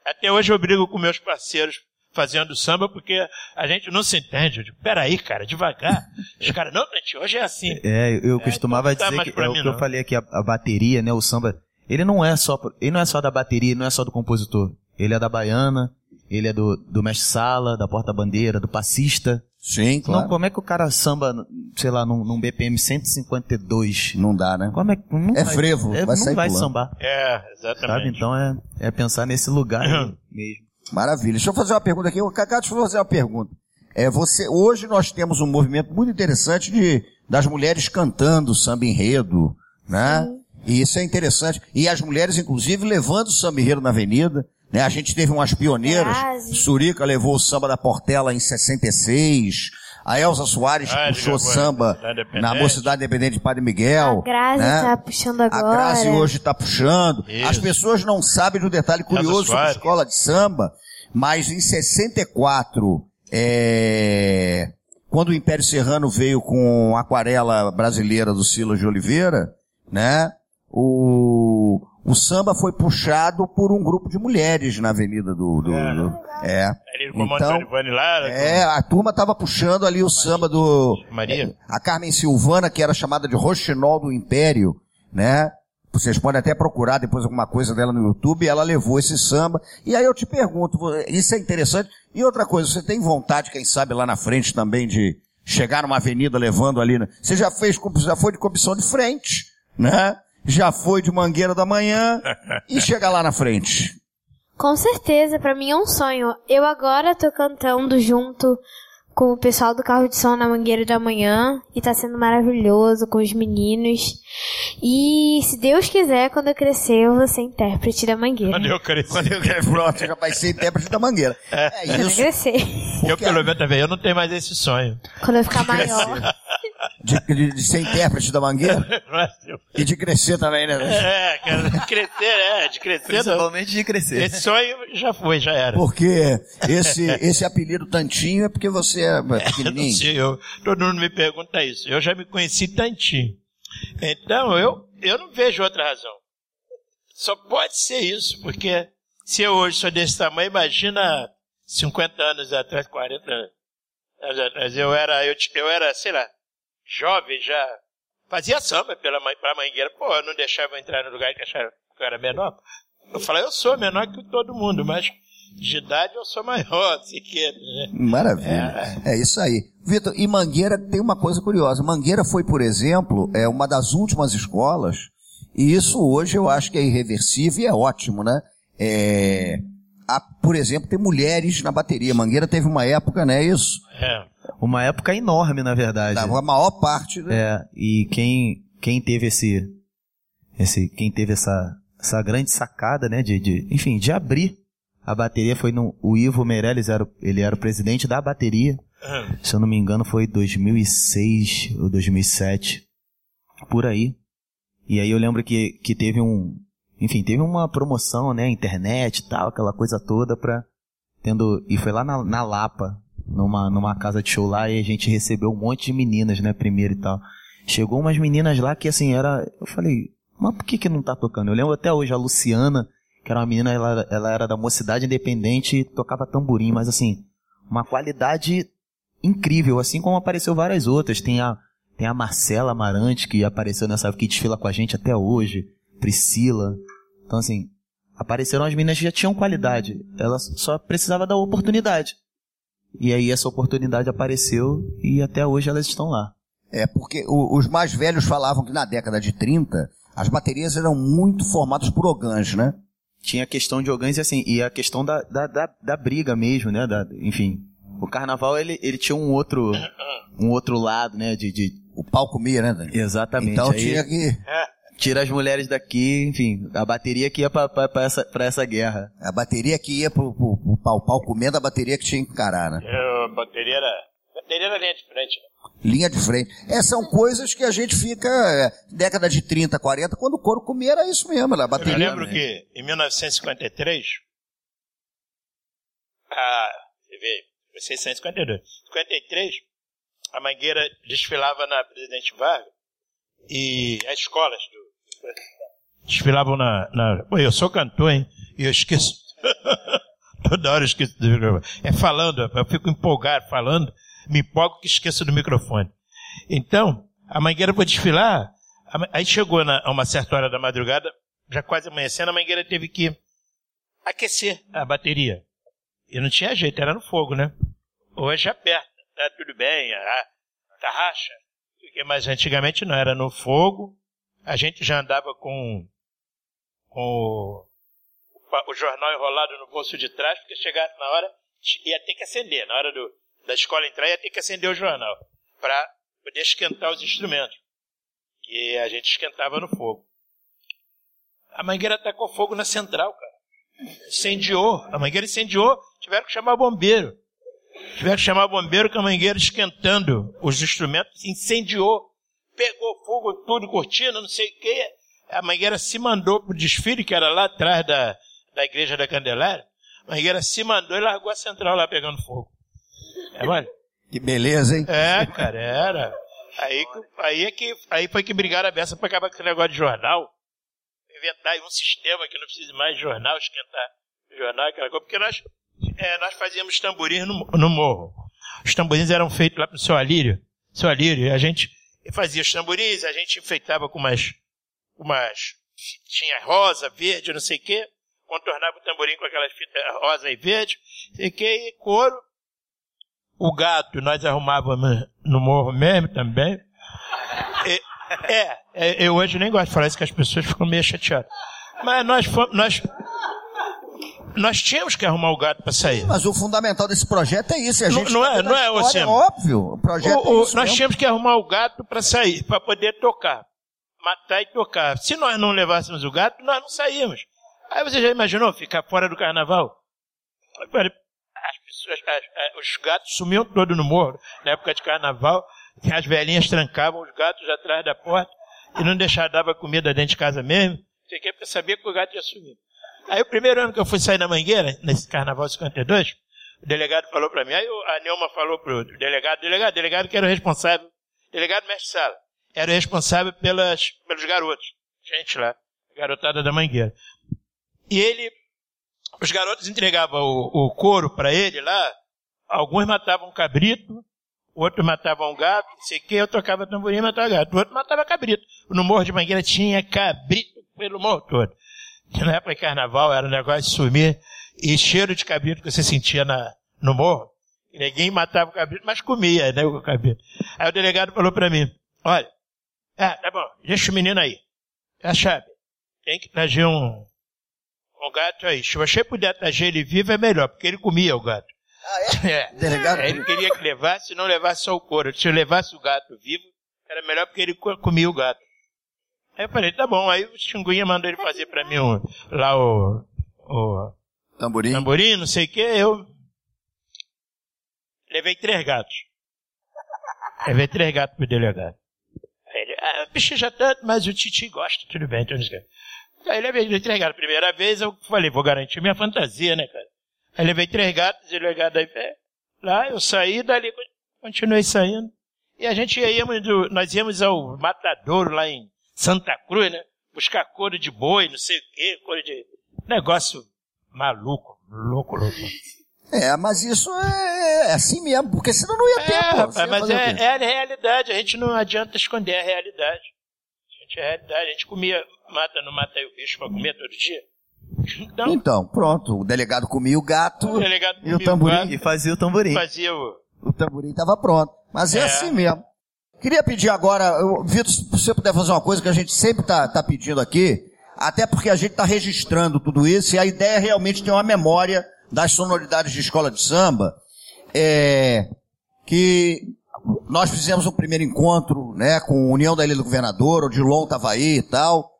Speaker 3: Até hoje eu brigo com meus parceiros fazendo samba porque a gente não se entende. Eu digo, peraí, cara, devagar. Os caras, não, gente, hoje é assim.
Speaker 4: É, eu é, costumava dizer que é o que eu falei aqui, a, a, bateria, né, o samba, ele não é só, ele não é só da bateria, ele não é só do compositor. Ele é da baiana, ele é do, do mestre sala, da porta-bandeira, do passista,
Speaker 2: Sim,
Speaker 4: Não,
Speaker 2: claro.
Speaker 4: como é que o cara samba, sei lá, num, num BPM 152?
Speaker 2: Não dá, né?
Speaker 4: Como é. Não
Speaker 2: É
Speaker 4: vai-
Speaker 2: frevo, vai
Speaker 4: não
Speaker 2: sair
Speaker 4: vai
Speaker 2: pulando.
Speaker 4: sambar.
Speaker 3: É,
Speaker 4: Sabe?
Speaker 3: exatamente.
Speaker 4: Então é, é pensar nesse lugar mesmo.
Speaker 2: Maravilha. Deixa eu fazer uma pergunta aqui. Cacá, deixa eu fazer uma pergunta. É, você, hoje nós temos um movimento muito interessante de, das mulheres cantando samba enredo, né? E isso é interessante. E as mulheres, inclusive, levando o samba enredo na avenida. Né? A gente teve umas pioneiras.
Speaker 1: Grazi.
Speaker 2: Surica levou o samba da Portela em 66. A Elza Soares
Speaker 3: Ah,
Speaker 2: puxou samba
Speaker 3: na
Speaker 2: Mocidade Independente de Padre Miguel.
Speaker 1: A Grazi
Speaker 2: né?
Speaker 1: tá puxando
Speaker 2: A
Speaker 1: agora.
Speaker 2: Grazi hoje está puxando.
Speaker 3: Isso.
Speaker 2: As pessoas não sabem do detalhe curioso sobre a
Speaker 3: Soares.
Speaker 2: escola de samba, mas em 64, é, quando o Império Serrano veio com a aquarela brasileira do Silas de Oliveira, né? O, o samba foi puxado por um grupo de mulheres na avenida do, do,
Speaker 3: É.
Speaker 2: do- é. Então,
Speaker 3: Lara,
Speaker 2: É, a turma tava puxando ali o samba do,
Speaker 3: Maria.
Speaker 2: a Carmen Silvana, que era chamada de Rochinol do Império, né? Vocês podem até procurar depois alguma coisa dela no YouTube, ela levou esse samba. E aí eu te pergunto, isso é interessante. E outra coisa, você tem vontade, quem sabe lá na frente também, de chegar numa avenida levando ali, né? Você já fez, já foi de comissão de frente, né? Já foi de Mangueira da Manhã e chegar lá na frente.
Speaker 1: Com certeza, pra mim é um sonho. Eu agora tô cantando junto com o pessoal do carro de som na Mangueira da Manhã e tá sendo maravilhoso com os meninos. E se Deus quiser, quando eu crescer, eu vou ser intérprete da Mangueira.
Speaker 3: Quando eu cresci.
Speaker 2: Quando eu pronto, já vai ser intérprete da Mangueira. É
Speaker 1: Quando eu
Speaker 2: isso.
Speaker 1: crescer.
Speaker 3: Eu, pelo menos, também, eu não tenho mais esse sonho.
Speaker 1: Quando eu ficar maior.
Speaker 2: De, de- de ser intérprete da Mangueira e de crescer também, né?
Speaker 3: É, cara, de crescer, é, de crescer.
Speaker 4: Principalmente de crescer.
Speaker 3: Esse sonho já foi, já era.
Speaker 2: Porque esse, esse apelido Tantinho é porque você é
Speaker 3: Eu não
Speaker 2: pequenininho.
Speaker 3: sei, eu, todo mundo me pergunta isso. Eu já me conheci tantinho. Então, eu, eu não vejo outra razão. Só pode ser isso, porque se eu hoje sou desse tamanho, imagina 50 anos atrás, 40 anos atrás. Eu era, eu, eu era, sei lá, jovem já. Fazia samba pela pra mangueira. Pô, eu não deixava entrar no lugar que achava que eu era menor. Eu falei, eu sou menor que todo mundo, mas de idade eu sou maior, se quer, né?
Speaker 2: Maravilha. É isso aí. Vitor, e Mangueira tem uma coisa curiosa. Mangueira foi, por exemplo, é uma das últimas escolas, e isso hoje eu acho que é irreversível e é ótimo, né? É, há, por exemplo, tem mulheres na bateria. Mangueira teve uma época, né? Isso.
Speaker 3: É.
Speaker 4: Uma época enorme, na verdade.
Speaker 2: A maior parte. né?
Speaker 4: É, e quem, quem teve esse, esse, quem teve essa, essa grande sacada, né, de, de, enfim, de abrir a bateria foi no, o Ivo Meirelles, era, o- ele era o presidente da bateria,
Speaker 3: Hum.
Speaker 4: se eu não me engano foi 2006 ou 2007, por aí. E aí eu lembro que, que teve um, enfim, teve uma promoção, né, internet e tal, aquela coisa toda pra, tendo, e foi lá na, na Lapa, numa, numa casa de show lá, e a gente recebeu um monte de meninas, né, primeiro e tal. Chegou umas meninas lá que, assim, era, eu falei, mas por que que não tá tocando? Eu lembro até hoje, a Luciana, que era uma menina, ela, ela era da Mocidade Independente e tocava tamborim, mas assim, uma qualidade incrível, assim como apareceu várias outras. Tem a, tem a Marcela Amarante, que apareceu nessa que desfila com a gente até hoje, Priscila. Então, assim, apareceram as meninas que já tinham qualidade, elas só precisava da oportunidade. E aí essa oportunidade apareceu e até hoje elas estão lá.
Speaker 2: É, porque o- os mais velhos falavam que na década de 30 as baterias eram muito formadas por ogãs, né?
Speaker 4: Tinha a questão de e assim, e a questão da, da, da, da briga mesmo, né? Da, enfim, o carnaval ele, ele tinha um outro, um outro lado, né? De, de
Speaker 2: O pau comia, né, Dani?
Speaker 4: exatamente.
Speaker 2: Então
Speaker 4: Aí
Speaker 2: tinha que.
Speaker 4: tira as mulheres daqui, enfim, a bateria que ia pra, pra, pra essa, pra essa guerra.
Speaker 2: A bateria que ia pro, pro, pro pau, pau comendo, a bateria que tinha que encarar, né?
Speaker 3: Eu, a bateria era. a Bateria era linha de frente. né?
Speaker 2: Linha de frente. É, são coisas que a gente fica. é, década de 30, 40, quando o couro comia era isso mesmo, era a
Speaker 3: Eu
Speaker 2: bateria.
Speaker 3: lembro que em 1953, a, você vê, 652, 53, a Mangueira desfilava na Presidente Vargas e as escolas do, desfilavam na, na. Pô, eu sou cantor, hein? E eu esqueço. Toda hora eu esqueço. É falando, eu fico empolgado falando, me empolgo que esqueço do microfone. Então, a Mangueira foi desfilar, aí chegou na, a uma certa hora da madrugada, já quase amanhecendo, a Mangueira teve que aquecer a bateria. E não tinha jeito, era no fogo, né? Hoje aperta. tá tudo bem, a tarraxa. Mas antigamente não, era no fogo, a gente já andava com, com o, o jornal enrolado no bolso de trás, porque chegasse na hora, ia ter que acender, na hora do, da escola entrar, ia ter que acender o jornal, para poder esquentar os instrumentos. E a gente esquentava no fogo. A mangueira tacou fogo na central, cara. Incendiou. A mangueira incendiou, tiveram que chamar bombeiro. Tiveram que chamar bombeiro com a mangueira esquentando os instrumentos, incendiou. Pegou fogo tudo, cortina, não sei o que. A mangueira se mandou pro desfile, que era lá atrás da, da igreja da Candelária. A mangueira se mandou e largou a central lá pegando fogo. É, mano?
Speaker 2: Que beleza, hein?
Speaker 3: É, cara, era. Aí, aí, é que, aí foi que brigaram a beça pra acabar com esse negócio de jornal. Inventar um sistema que não precise mais de jornal, esquentar jornal, aquela coisa. Porque nós, é, nós fazíamos tamborins no, no morro. Os tamborins eram feitos lá pro seu Alírio. Seu Alírio, e a gente fazia os tamborins, a gente enfeitava com umas, umas tinha rosa, verde, não sei o quê, contornava o tamborim com aquelas fitas rosa e verde, sei que, e couro. O gato nós arrumávamos no morro mesmo também. E, é, é, eu hoje nem gosto de falar isso que as pessoas ficam meio chateadas. Mas nós fomos, nós, nós tínhamos que arrumar o gato para sair.
Speaker 2: Mas o fundamental desse projeto é isso. A
Speaker 3: Não-
Speaker 2: gente
Speaker 3: não
Speaker 2: tá
Speaker 3: é- não
Speaker 2: a
Speaker 3: é,
Speaker 2: história,
Speaker 3: Oceano?
Speaker 2: óbvio. O projeto
Speaker 3: O- o-
Speaker 2: é
Speaker 3: nós tínhamos que arrumar o gato para sair, para poder tocar. Matar e tocar. Se nós não levássemos o gato, nós não saímos. Aí você já imaginou ficar fora do carnaval? Os gatos sumiam todos no morro, na época de carnaval. As velhinhas trancavam os gatos atrás da porta e não deixavam, dava comida dentro de casa mesmo. Porque sabia que o gato ia sumir. Aí o primeiro ano que eu fui sair na Mangueira, nesse carnaval 52, o delegado falou para mim, aí o- a Neuma falou pro delegado, delegado, delegado que era o responsável, delegado mestre sala, era o responsável pelas, pelos garotos, gente lá, garotada da Mangueira. E ele, os garotos entregavam o, o couro para ele lá, alguns matavam um cabrito, outros matavam um gato, não sei o que, eu tocava tamborim e matava gato, outro matava cabrito. No Morro de Mangueira tinha cabrito pelo morro todo. Que na época de carnaval era um negócio de sumir e cheiro de cabrito que você sentia na, no morro. Ninguém matava o cabrito, mas comia, né, o cabrito. Aí o delegado falou para mim, olha, ah, tá bom, deixa o menino aí. A chave. Tem que trazer um, um gato aí. Se você puder trazer ele vivo é melhor, porque ele comia o gato. Ah, é?
Speaker 2: Delegado?
Speaker 3: Aí ele queria que levasse, se não levasse só o couro. Se eu levasse o gato vivo, era melhor porque ele co- comia o gato. Aí eu falei, tá bom. Aí o Xinguinha mandou ele fazer pra mim um, lá o, o
Speaker 2: Tamborim.
Speaker 3: tamborim, não sei o que. Eu levei três gatos. Levei três gatos pro delegado. Aí ele, ah, pechincha tanto, mas o Titi gosta, tudo bem, então Aí levei três gatos. Primeira vez eu falei, vou garantir minha fantasia, né, cara? Aí levei três gatos, o delegado aí, é, lá, eu saí, dali con- continuei saindo. E a gente íamos, do, nós íamos ao matadouro lá em Santa Cruz, né? Buscar couro de boi, não sei o quê, couro de. Negócio maluco, louco, louco.
Speaker 2: É, mas isso é, é assim mesmo, porque senão não ia ter,
Speaker 3: É.
Speaker 2: Você
Speaker 3: rapaz, mas é, é a realidade, a gente não adianta esconder a realidade. A gente é a realidade, a gente comia, mata, não mata aí o bicho pra comer todo dia. Então,
Speaker 2: Então, pronto. O delegado comia o gato
Speaker 3: o delegado
Speaker 2: e o
Speaker 3: comia
Speaker 2: tamborim,
Speaker 3: gato,
Speaker 4: E fazia o tamborim.
Speaker 3: fazia o.
Speaker 2: o tamborim estava pronto. Mas é,
Speaker 3: É.
Speaker 2: assim mesmo. Queria pedir agora, Vitor, se você puder fazer uma coisa que a gente sempre tá, tá pedindo aqui, até porque a gente está registrando tudo isso e a ideia é realmente ter uma memória das sonoridades de escola de samba, é, que nós fizemos um primeiro encontro, né, com a União da Ilha do Governador, o Dilon tava aí e tal,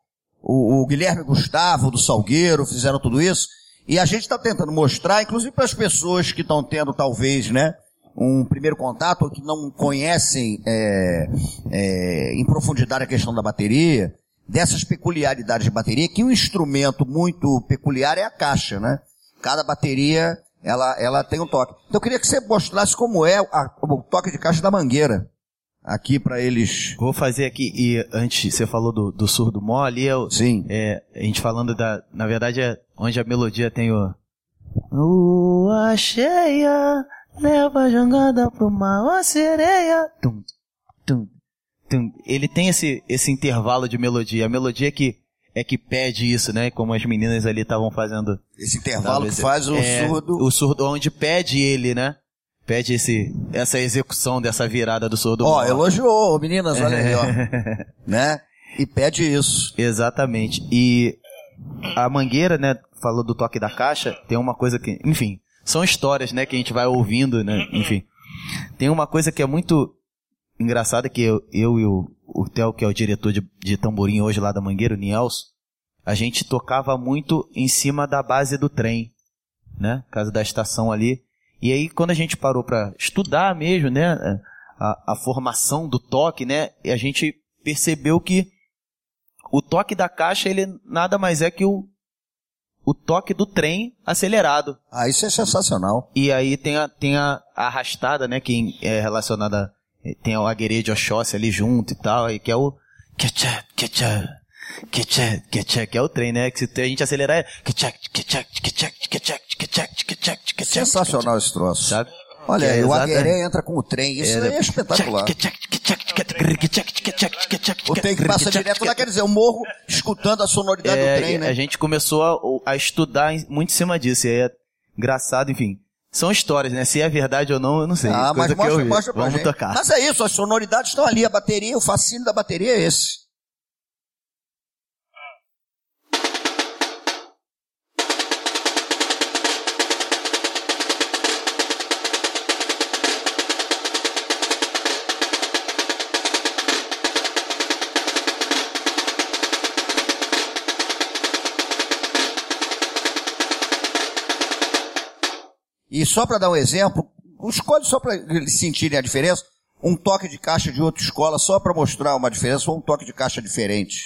Speaker 2: o, o Guilherme Gustavo do Salgueiro fizeram tudo isso, e a gente está tentando mostrar, inclusive para as pessoas que estão tendo talvez, né, um primeiro contato, ou que não conhecem é, é, em profundidade a questão da bateria, dessas peculiaridades de bateria, que um instrumento muito peculiar é a caixa, né? Cada bateria, ela, ela tem um toque. Então eu queria que você mostrasse como é a- o toque de caixa da mangueira, aqui para eles.
Speaker 4: Vou fazer aqui, e antes, você falou do, do surdo mole, eu,
Speaker 2: Sim.
Speaker 4: é, a gente falando da, na verdade é onde a melodia tem o... Lua cheia, leva a jangada pro mar, ó sereia. Tum, tum, tum. Ele tem esse, esse intervalo de melodia, a melodia que é que pede isso, né? Como as meninas ali estavam fazendo
Speaker 2: Esse intervalo
Speaker 4: Talvez-
Speaker 2: que faz o
Speaker 4: é,
Speaker 2: surdo.
Speaker 4: O surdo, onde pede ele, né? Pede esse, essa execução dessa virada do Sordo
Speaker 2: Ó,
Speaker 4: Maior.
Speaker 2: elogiou, meninas, olha aí, ó. né? E pede isso.
Speaker 4: Exatamente. E a Mangueira, né, falou do toque da caixa, tem uma coisa que, enfim, são histórias, né, que a gente vai ouvindo, né, enfim. Tem uma coisa que é muito engraçada que eu, eu e o, o Theo, que é o diretor de, de tamborim hoje lá da Mangueira, o Niels, a gente tocava muito em cima da base do trem, né, casa da estação ali. E aí, quando a gente parou para estudar mesmo, né, a, a formação do toque, né, e a gente percebeu que o toque da caixa, ele nada mais é que o, o toque do trem acelerado.
Speaker 2: Ah, isso é sensacional.
Speaker 4: E aí tem a, tem a, a arrastada, né, que é relacionada, tem o aguerê de Oxóssi ali junto e tal, aí que é o ketchup, ketchup, ketchup, ketchup, que é o trem, né, que se a gente acelerar é ketchup, ketchup, ketchup, ketchup, ketchup, ketchup,
Speaker 2: Sensacional esse troço.
Speaker 4: sabe?
Speaker 2: Olha,
Speaker 4: é
Speaker 2: o Agueré entra com o trem. Isso aí é espetacular. O trem que passa direto lá, quer dizer, o morro escutando a sonoridade
Speaker 4: É,
Speaker 2: do trem, né?
Speaker 4: A gente começou a, a estudar muito em cima disso. E aí é engraçado, enfim. São histórias, né? Se é verdade ou não, eu não sei.
Speaker 2: Ah, mas
Speaker 4: eu
Speaker 2: mostra, mostra pra
Speaker 4: Vamos
Speaker 2: gente.
Speaker 4: tocar.
Speaker 2: Mas é isso, as sonoridades estão ali, a bateria, o fascínio da bateria é esse. E só para dar um exemplo, escolhe só para eles sentirem a diferença, um toque de caixa de outra escola, só para mostrar uma diferença, ou um toque de caixa diferente.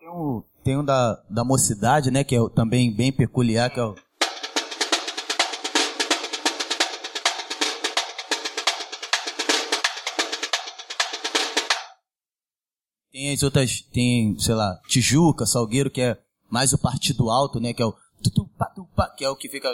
Speaker 4: Tem um, tem um da, da mocidade, né? Que é também bem peculiar, que é o... Tem as outras, tem, sei lá, Tijuca, Salgueiro, que é mais o partido alto, né? Que é o que é o que fica...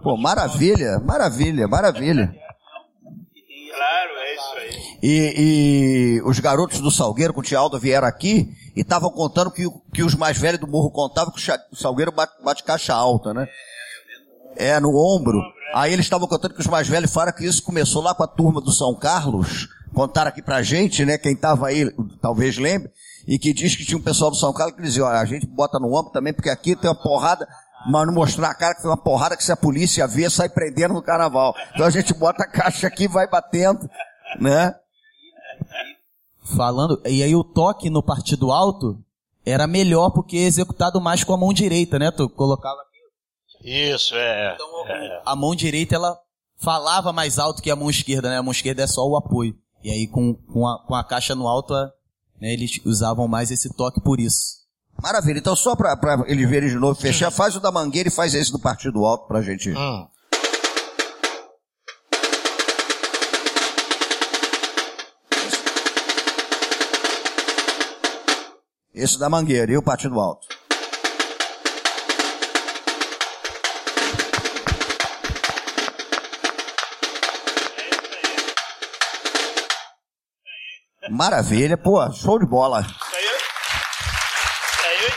Speaker 2: Pô, maravilha, maravilha, maravilha.
Speaker 3: Claro, é isso aí.
Speaker 2: E, e os garotos do Salgueiro com o Tialdo vieram aqui e estavam contando que, que os mais velhos do morro contavam que o Salgueiro bate, bate caixa alta, né? É, no ombro. Aí eles estavam contando que os mais velhos falaram que isso começou lá com a turma do São Carlos. Contaram aqui pra gente, né? Quem tava aí, talvez lembre. E que diz que tinha um pessoal do São Carlos que dizia, olha, a gente bota no ombro também, porque aqui tem uma porrada, mas não mostrar a cara que tem uma porrada que se a polícia vê, sai prendendo no carnaval. Então a gente bota a caixa aqui, vai batendo, né?
Speaker 4: falando, e aí o toque no partido alto era melhor porque é executado mais com a mão direita, né? Tu colocava
Speaker 3: Isso, é.
Speaker 4: então,
Speaker 3: é.
Speaker 4: a mão direita ela falava mais alto que a mão esquerda, né? A mão esquerda é só o apoio. E aí com, com, a, com a caixa no alto, né, eles usavam mais esse toque por isso.
Speaker 2: Maravilha. Então, só para eles verem de novo, fechar, faz o da Mangueira e faz esse do Partido Alto pra gente.
Speaker 3: Hum.
Speaker 2: Esse da Mangueira e o Partido Alto. Maravilha, pô, show de bola.
Speaker 3: Saiu? Saiu?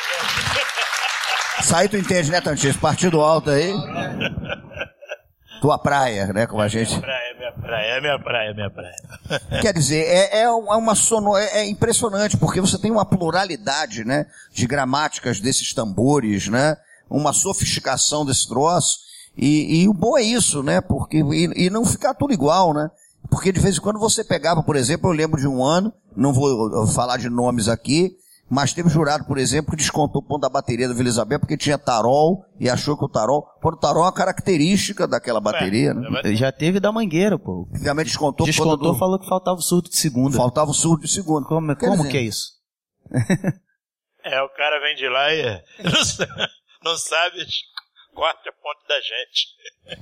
Speaker 2: Isso aí tu entende, né, Tantis? Partido Alto aí. Tua praia, né, como a gente.
Speaker 3: Praia, minha praia, é minha praia, é minha praia.
Speaker 2: Quer dizer, é, é é uma sono, é, é impressionante, porque você tem uma pluralidade, né, de gramáticas desses tambores, né, uma sofisticação desse troço, e, e o bom é isso, né, porque, e, e não ficar tudo igual, né, porque de vez em quando você pegava, por exemplo, eu lembro de um ano, não vou falar de nomes aqui, mas teve jurado, por exemplo, que descontou o ponto da bateria da Vila Isabel porque tinha tarol e achou que o tarol, quando o tarol é uma característica daquela bateria, né?
Speaker 4: Já teve da mangueira, pô.
Speaker 2: Realmente descontou,
Speaker 4: Descontou,
Speaker 2: do-
Speaker 4: falou que faltava o surto de segunda.
Speaker 2: faltava o surdo de segundo.
Speaker 4: Como, como
Speaker 2: dizer,
Speaker 4: que é isso?
Speaker 3: É, o cara vem de lá e não sa- não sabe, corta a ponta da gente.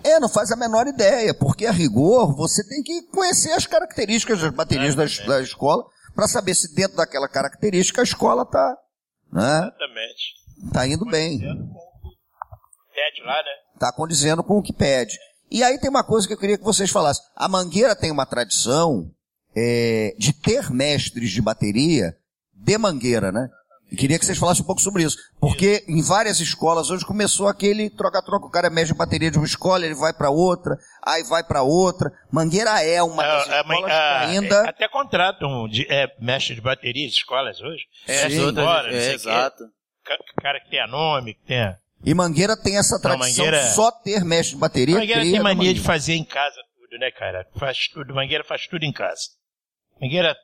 Speaker 2: É, não faz a menor ideia, porque a rigor você tem que conhecer as características das baterias da, da escola para saber se dentro daquela característica a escola tá, né,
Speaker 3: Exatamente.
Speaker 2: tá indo bem,
Speaker 3: Pede lá, né?
Speaker 2: tá condizendo com o que pede. E aí tem uma coisa que eu queria que vocês falassem. A Mangueira tem uma tradição é, de ter mestres de bateria de Mangueira, né? E queria que vocês falassem um pouco sobre isso. Porque em várias escolas hoje começou aquele troca-troca. O cara é mestre de bateria de uma escola, ele vai para outra, aí vai para outra. Mangueira é uma das
Speaker 3: É, é,
Speaker 2: escolas
Speaker 3: é,
Speaker 2: que ainda...
Speaker 3: é, até contratam de, é, mestre de bateria de escolas hoje.
Speaker 4: É, as outras- é,
Speaker 3: quê.
Speaker 4: exato.
Speaker 3: Ca- Cara que tenha nome, que tenha.
Speaker 2: E Mangueira tem essa tradição
Speaker 3: Mangueira-
Speaker 2: de só ter mestre de bateria.
Speaker 3: Mangueira tem mania de
Speaker 2: Mangueira.
Speaker 3: fazer em casa tudo, né, cara? Faz tudo. Mangueira faz tudo em casa. Mangueira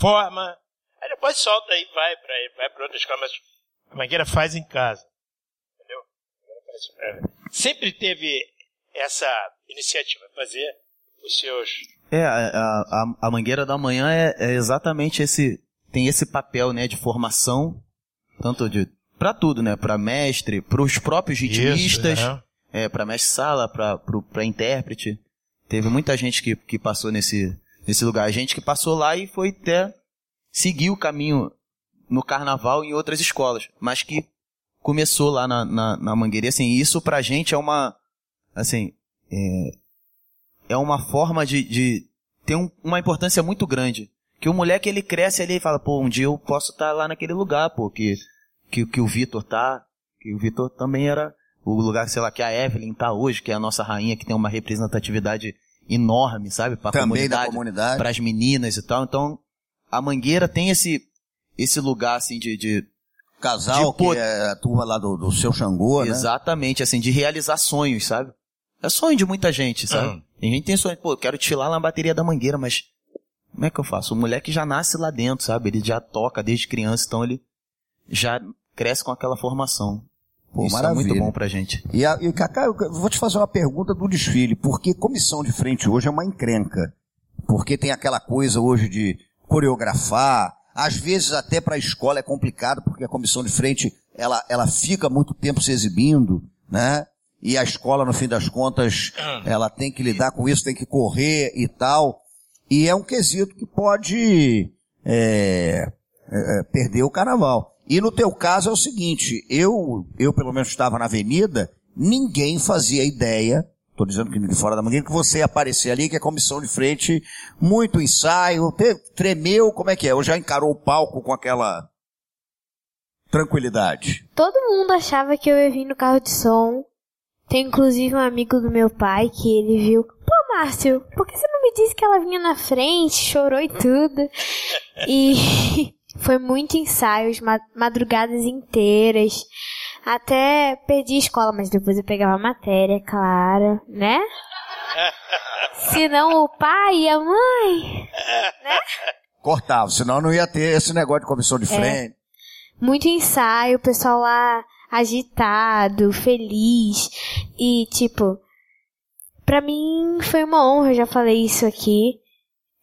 Speaker 3: forma, aí depois solta aí, vai pra, vai pra outra escola, mas a Mangueira faz em casa. Entendeu? É. Sempre teve essa iniciativa, fazer os seus.
Speaker 4: É, a, a, a Mangueira da Manhã é, é exatamente esse, tem esse papel, né, de formação, tanto de, pra tudo, né, pra mestre, pros próprios ritmistas,
Speaker 3: Isso, né?
Speaker 4: é, pra mestre sala, pra intérprete. Teve muita gente que, que passou nesse, nesse lugar. Gente que passou lá e foi até seguir o caminho no carnaval em outras escolas, mas que começou lá na, na, na Mangueira. E, assim, isso pra gente é uma, assim, é, é uma forma de, de ter um- uma importância muito grande. Que o moleque ele cresce ali e fala, pô, um dia eu posso estar lá naquele lugar, pô, que, que, que o Vitor tá, que o Vitor também era o lugar, sei lá, que a Evelyn tá hoje, que é a nossa rainha, que tem uma representatividade enorme, sabe, pra
Speaker 2: Também da
Speaker 4: comunidade,
Speaker 2: comunidade.
Speaker 4: para as meninas e tal. Então, a Mangueira tem esse, esse lugar, assim, de, de
Speaker 2: Casal,
Speaker 4: de
Speaker 2: que é a turma lá do, do seu Xangô, né?
Speaker 4: Exatamente, assim, de realizar sonhos, sabe? É sonho de muita gente, sabe?
Speaker 3: Uhum.
Speaker 4: A gente tem sonho, pô, eu quero desfilar na bateria da mangueira, mas como é que eu faço? O moleque já nasce lá dentro, sabe? Ele já toca desde criança, então ele já cresce com aquela formação.
Speaker 2: Pô,
Speaker 4: Isso é
Speaker 2: maravilha.
Speaker 4: muito bom pra gente.
Speaker 2: E, a, e Cacá, eu vou te fazer uma pergunta do desfile, porque comissão de frente hoje é uma encrenca. Porque tem aquela coisa hoje de coreografar, às vezes até para a escola é complicado, porque a comissão de frente, ela, ela fica muito tempo se exibindo, né? E a escola, no fim das contas, ela tem que lidar com isso, tem que correr e tal. E é um quesito que pode é, é, perder o carnaval. E no teu caso é o seguinte, eu, eu pelo menos estava na avenida, ninguém fazia ideia, tô dizendo que de fora da mangueira, que você aparecer ali, que é comissão de frente, muito ensaio, tremeu, como é que é? Eu já encarou o palco com aquela tranquilidade.
Speaker 1: Todo mundo achava que eu ia vir no carro de som. Tem inclusive um amigo do meu pai que ele viu. Pô, Márcio, por que você não me disse que ela vinha na frente? Chorou e tudo. E foi muito ensaios, ma- madrugadas inteiras. Até perdi a escola, mas depois eu pegava a matéria, claro, né? Senão o pai e a mãe.
Speaker 2: Cortava, senão não ia ter esse negócio de comissão de frente.
Speaker 1: muito ensaio, o pessoal lá agitado, feliz e tipo, pra mim foi uma honra, eu já falei isso aqui.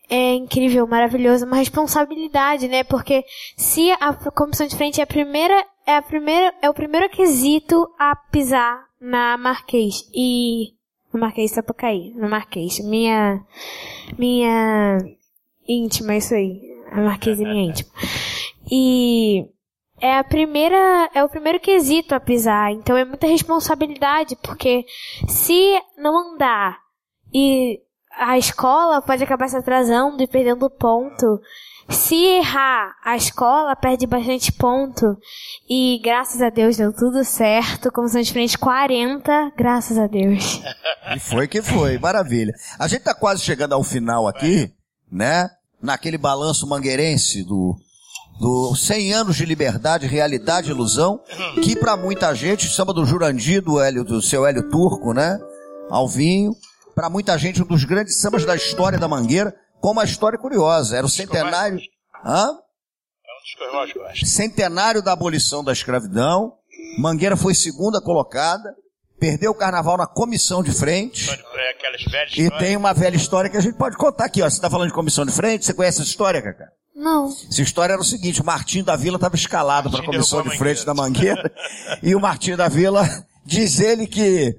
Speaker 1: É incrível, maravilhoso, uma responsabilidade, né? Porque se a comissão de frente é a primeira, é a primeira, é o primeiro quesito a pisar na Marquês e no Marquês Sapucaí, no Marquês, minha minha íntima isso aí, a Marquês é minha íntima. E é a primeira, é o primeiro quesito a pisar, então é muita responsabilidade, porque se não andar e a escola pode acabar se atrasando e perdendo ponto. Se errar, a escola perde bastante ponto. E graças a Deus deu tudo certo. Comissão de frente 40, graças a Deus.
Speaker 2: E foi que foi, maravilha. A gente tá quase chegando ao final aqui, né? Naquele balanço mangueirense do, do 100 anos de liberdade, realidade ilusão, que pra muita gente, samba do Jurandir, do, Hélio, do seu Hélio Turco, né? Alvinho, pra muita gente um dos grandes sambas da história da Mangueira, com uma história curiosa. Era o centenário... Hã?
Speaker 3: É um
Speaker 2: centenário da abolição da escravidão. Mangueira foi segunda colocada, perdeu o carnaval na comissão de frente. E tem uma velha história que a gente pode contar aqui, ó. Você tá falando de comissão de frente, você conhece essa história, Cacá?
Speaker 1: Não.
Speaker 2: Essa história era o seguinte, o Martinho da Vila estava escalado para a comissão de frente da Mangueira, e o Martinho da Vila diz ele que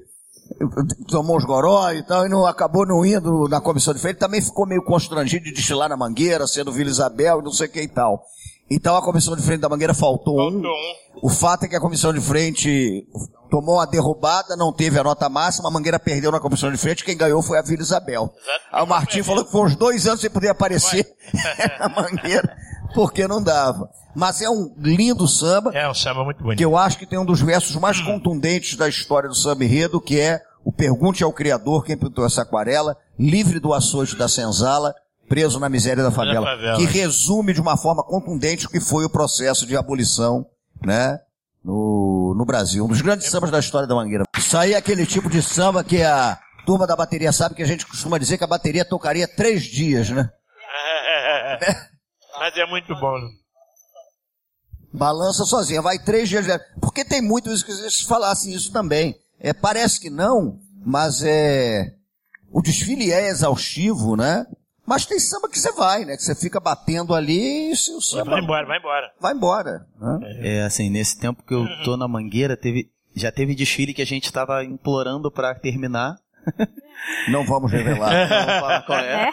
Speaker 2: tomou os goró e tal, e não, acabou não indo na comissão de frente, também ficou meio constrangido de desfilar na Mangueira, sendo Vila Isabel e não sei o que e tal. Então a comissão de frente da Mangueira faltou,
Speaker 3: Faltou
Speaker 2: um.
Speaker 3: um.
Speaker 2: O fato é que a comissão de frente tomou uma derrubada, não teve a nota máxima, a Mangueira perdeu na comissão de frente, quem ganhou foi a Vila Isabel.
Speaker 3: Exato.
Speaker 2: Aí o Martim falou que foi uns dois anos sem poder aparecer na Mangueira, porque não dava. Mas é um lindo samba,
Speaker 3: É um samba muito bonito.
Speaker 2: que eu acho que tem um dos versos mais contundentes da história do samba enredo, que é o Pergunte ao Criador quem pintou essa aquarela, livre do açoite da senzala, preso na miséria da favela,
Speaker 3: favela.
Speaker 2: que resume de uma forma contundente o que foi o processo de abolição, né, no, no Brasil. Um dos grandes sambas da história da Mangueira. Isso aí é aquele tipo de samba que a turma da bateria sabe que a gente costuma dizer que a bateria tocaria três dias, né?
Speaker 3: Mas é muito bom. né?
Speaker 2: Balança sozinha, vai três dias. Porque tem muito isso que vocês falassem isso também. É, parece que não, mas é. O desfile é exaustivo, né? Mas tem samba que você vai, né? Que você fica batendo ali e se o samba
Speaker 3: Vai embora, vai embora.
Speaker 2: vai embora. Né?
Speaker 4: É assim, nesse tempo que eu tô na Mangueira, teve, já teve desfile que a gente tava implorando pra terminar.
Speaker 2: Não vamos revelar.
Speaker 4: Não vou falar qual é.
Speaker 1: É?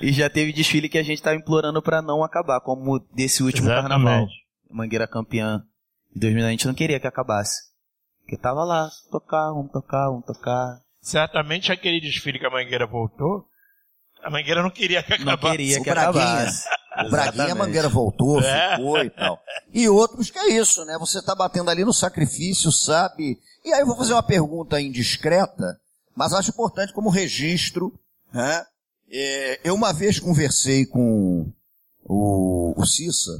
Speaker 4: E já teve desfile que a gente tava implorando pra não acabar, como desse último
Speaker 3: Exatamente.
Speaker 4: carnaval. Mangueira campeã de 2000, a gente não queria que acabasse. Porque tava lá, tocar, vamos tocar, vamos tocar.
Speaker 3: Certamente aquele desfile que a Mangueira voltou, a Mangueira não queria que
Speaker 4: Não
Speaker 3: acabasse.
Speaker 4: queria
Speaker 2: O
Speaker 4: que
Speaker 2: Braguinha.
Speaker 4: acabasse.
Speaker 2: O Braguinha, a. Mangueira voltou,
Speaker 3: É.
Speaker 2: ficou e tal. E outros que é isso, né? Você tá batendo ali no sacrifício, sabe? E aí eu vou fazer uma pergunta indiscreta, mas acho importante como registro, né? É, eu uma vez conversei com o, o Cissa,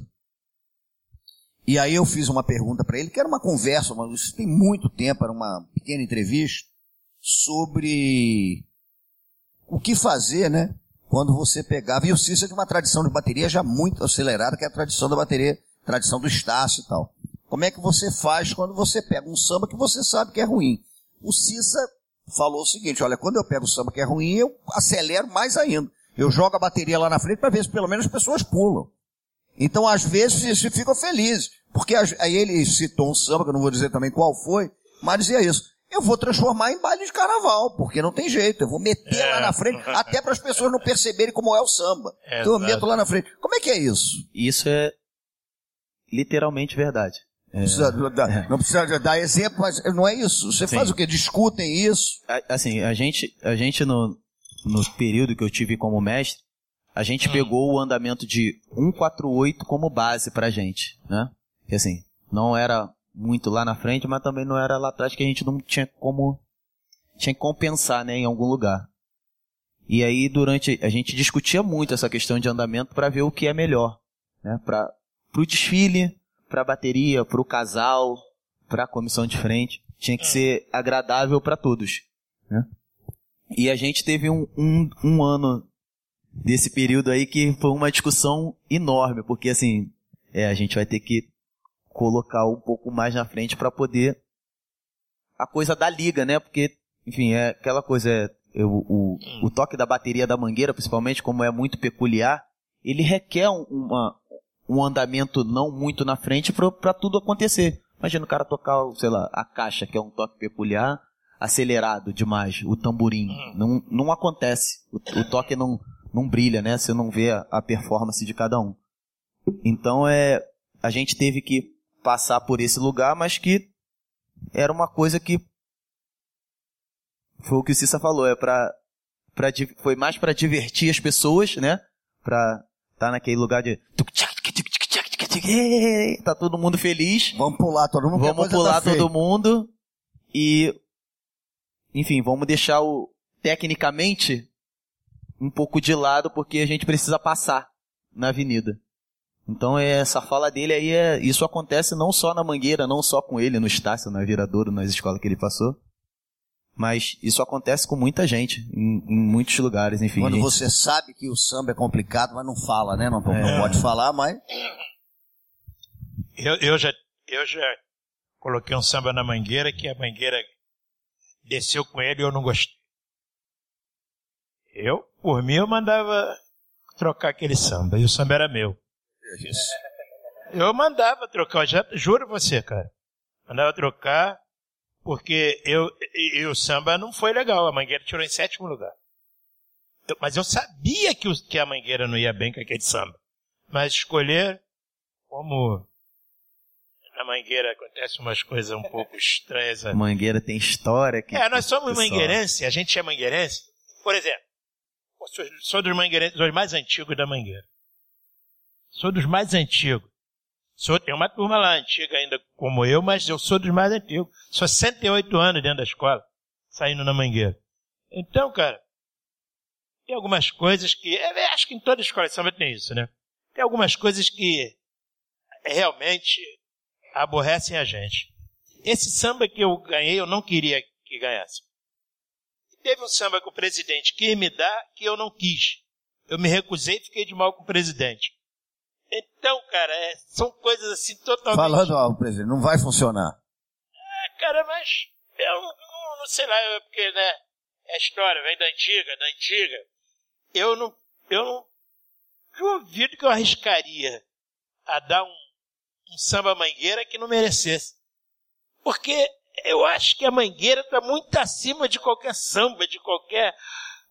Speaker 2: e aí eu fiz uma pergunta para ele, que era uma conversa, mas isso tem muito tempo, era uma pequena entrevista, sobre o que fazer, né? Quando você pegava, e o Cícero é de uma tradição de bateria já muito acelerada, que é a tradição da bateria, tradição do Estácio e tal. Como é que você faz quando você pega um samba que você sabe que é ruim? O Cissa falou o seguinte, olha, quando eu pego o samba que é ruim, eu acelero mais ainda. Eu jogo a bateria lá na frente para ver se pelo menos as pessoas pulam. Então, às vezes, você fica feliz. Porque aí ele citou um samba, que eu não vou dizer também qual foi, mas dizia isso. Eu vou transformar em baile de carnaval, porque não tem jeito. Eu vou meter
Speaker 3: É.
Speaker 2: lá na frente, até para as pessoas não perceberem como é o samba.
Speaker 3: É,
Speaker 2: então eu meto lá na frente. Como é que é isso?
Speaker 4: Isso é literalmente verdade. É,
Speaker 2: Precisa dar- não precisa dar exemplo, mas não é isso. Você
Speaker 4: Sim.
Speaker 2: faz o quê? Discutem isso?
Speaker 4: assim, a gente, a gente no, no período que eu tive como mestre, a gente pegou o andamento de 148 como base pra gente, né? Que assim, não era muito lá na frente, mas também não era lá atrás que a gente não tinha como tinha que compensar, né, em algum lugar. E aí durante a gente discutia muito essa questão de andamento para ver o que é melhor, né, para pro desfile, pra bateria, pro casal, pra comissão de frente, tinha que ser agradável para todos, né? E a gente teve um, um, um ano desse período aí que foi uma discussão enorme, porque assim, é, a gente vai ter que colocar um pouco mais na frente para poder a coisa da liga, né? Porque, enfim, é aquela coisa, é, eu- o, o toque da bateria da mangueira, principalmente, como é muito peculiar, ele requer um, uma, um andamento não muito na frente para tudo acontecer. Imagina o cara tocar, sei lá, a caixa, que é um toque peculiar, acelerado demais, o tamborim. Não, não acontece. O, o toque não, não brilha, né? Você não vê a, a performance de cada um. Então é. A gente teve que passar por esse lugar, mas que era uma coisa que. Foi o que o Cissa falou, é pra di- foi mais pra divertir as pessoas, né? Pra tá naquele lugar de. Tá todo mundo feliz.
Speaker 2: Vamos pular todo mundo.
Speaker 4: Vamos pular
Speaker 2: tá
Speaker 4: todo mundo e enfim, vamos deixar o tecnicamente um pouco de lado porque a gente precisa passar na avenida. Então é, essa fala dele aí é isso acontece não só na Mangueira, não só com ele no Estácio, na Viradouro, nas escolas que ele passou, mas isso acontece com muita gente em, em muitos lugares, enfim.
Speaker 2: Quando
Speaker 4: gente.
Speaker 2: você sabe que o samba é complicado, mas não fala, né? Não, não
Speaker 4: É.
Speaker 2: pode falar, mas
Speaker 3: Eu, eu, já, eu já coloquei um samba na mangueira que a mangueira desceu com ele e eu não gostei. Eu, por mim, eu mandava trocar aquele samba e o samba era meu. Eu mandava trocar, já juro você, cara. Mandava trocar porque eu e, e o samba não foi legal. A mangueira tirou em sétimo lugar. Eu- mas eu sabia que, o- que a mangueira não ia bem com aquele samba. Mas escolher como na Mangueira acontecem umas coisas um pouco estranhas.
Speaker 4: A Mangueira tem história. Que
Speaker 3: é, nós somos
Speaker 4: pessoal-
Speaker 3: mangueirense, a gente é mangueirense. Por exemplo, sou, sou dos dos mais antigos da Mangueira. Sou dos mais antigos. Sou, tem uma turma lá antiga ainda como eu, mas eu sou dos mais antigos. Sou 68 anos dentro da escola, saindo na Mangueira. Então, cara, tem algumas coisas que. é, acho que em toda escola de samba tem isso, né? Tem algumas coisas que realmente aborrecem a gente. Esse samba que eu ganhei, eu não queria que ganhasse. Teve um samba que o presidente quis me dar que eu não quis. Eu me recusei e fiquei de mal com o presidente. Então, cara, é- são coisas assim totalmente.
Speaker 2: Falando algo, presidente, não vai funcionar.
Speaker 3: Ah, cara, mas eu não, não- não sei lá, é porque, né? É história, vem da antiga, da antiga. Eu não, eu não duvido que eu arriscaria a dar um, um samba mangueira que não merecesse. Porque eu acho que a mangueira está muito acima de qualquer samba, de qualquer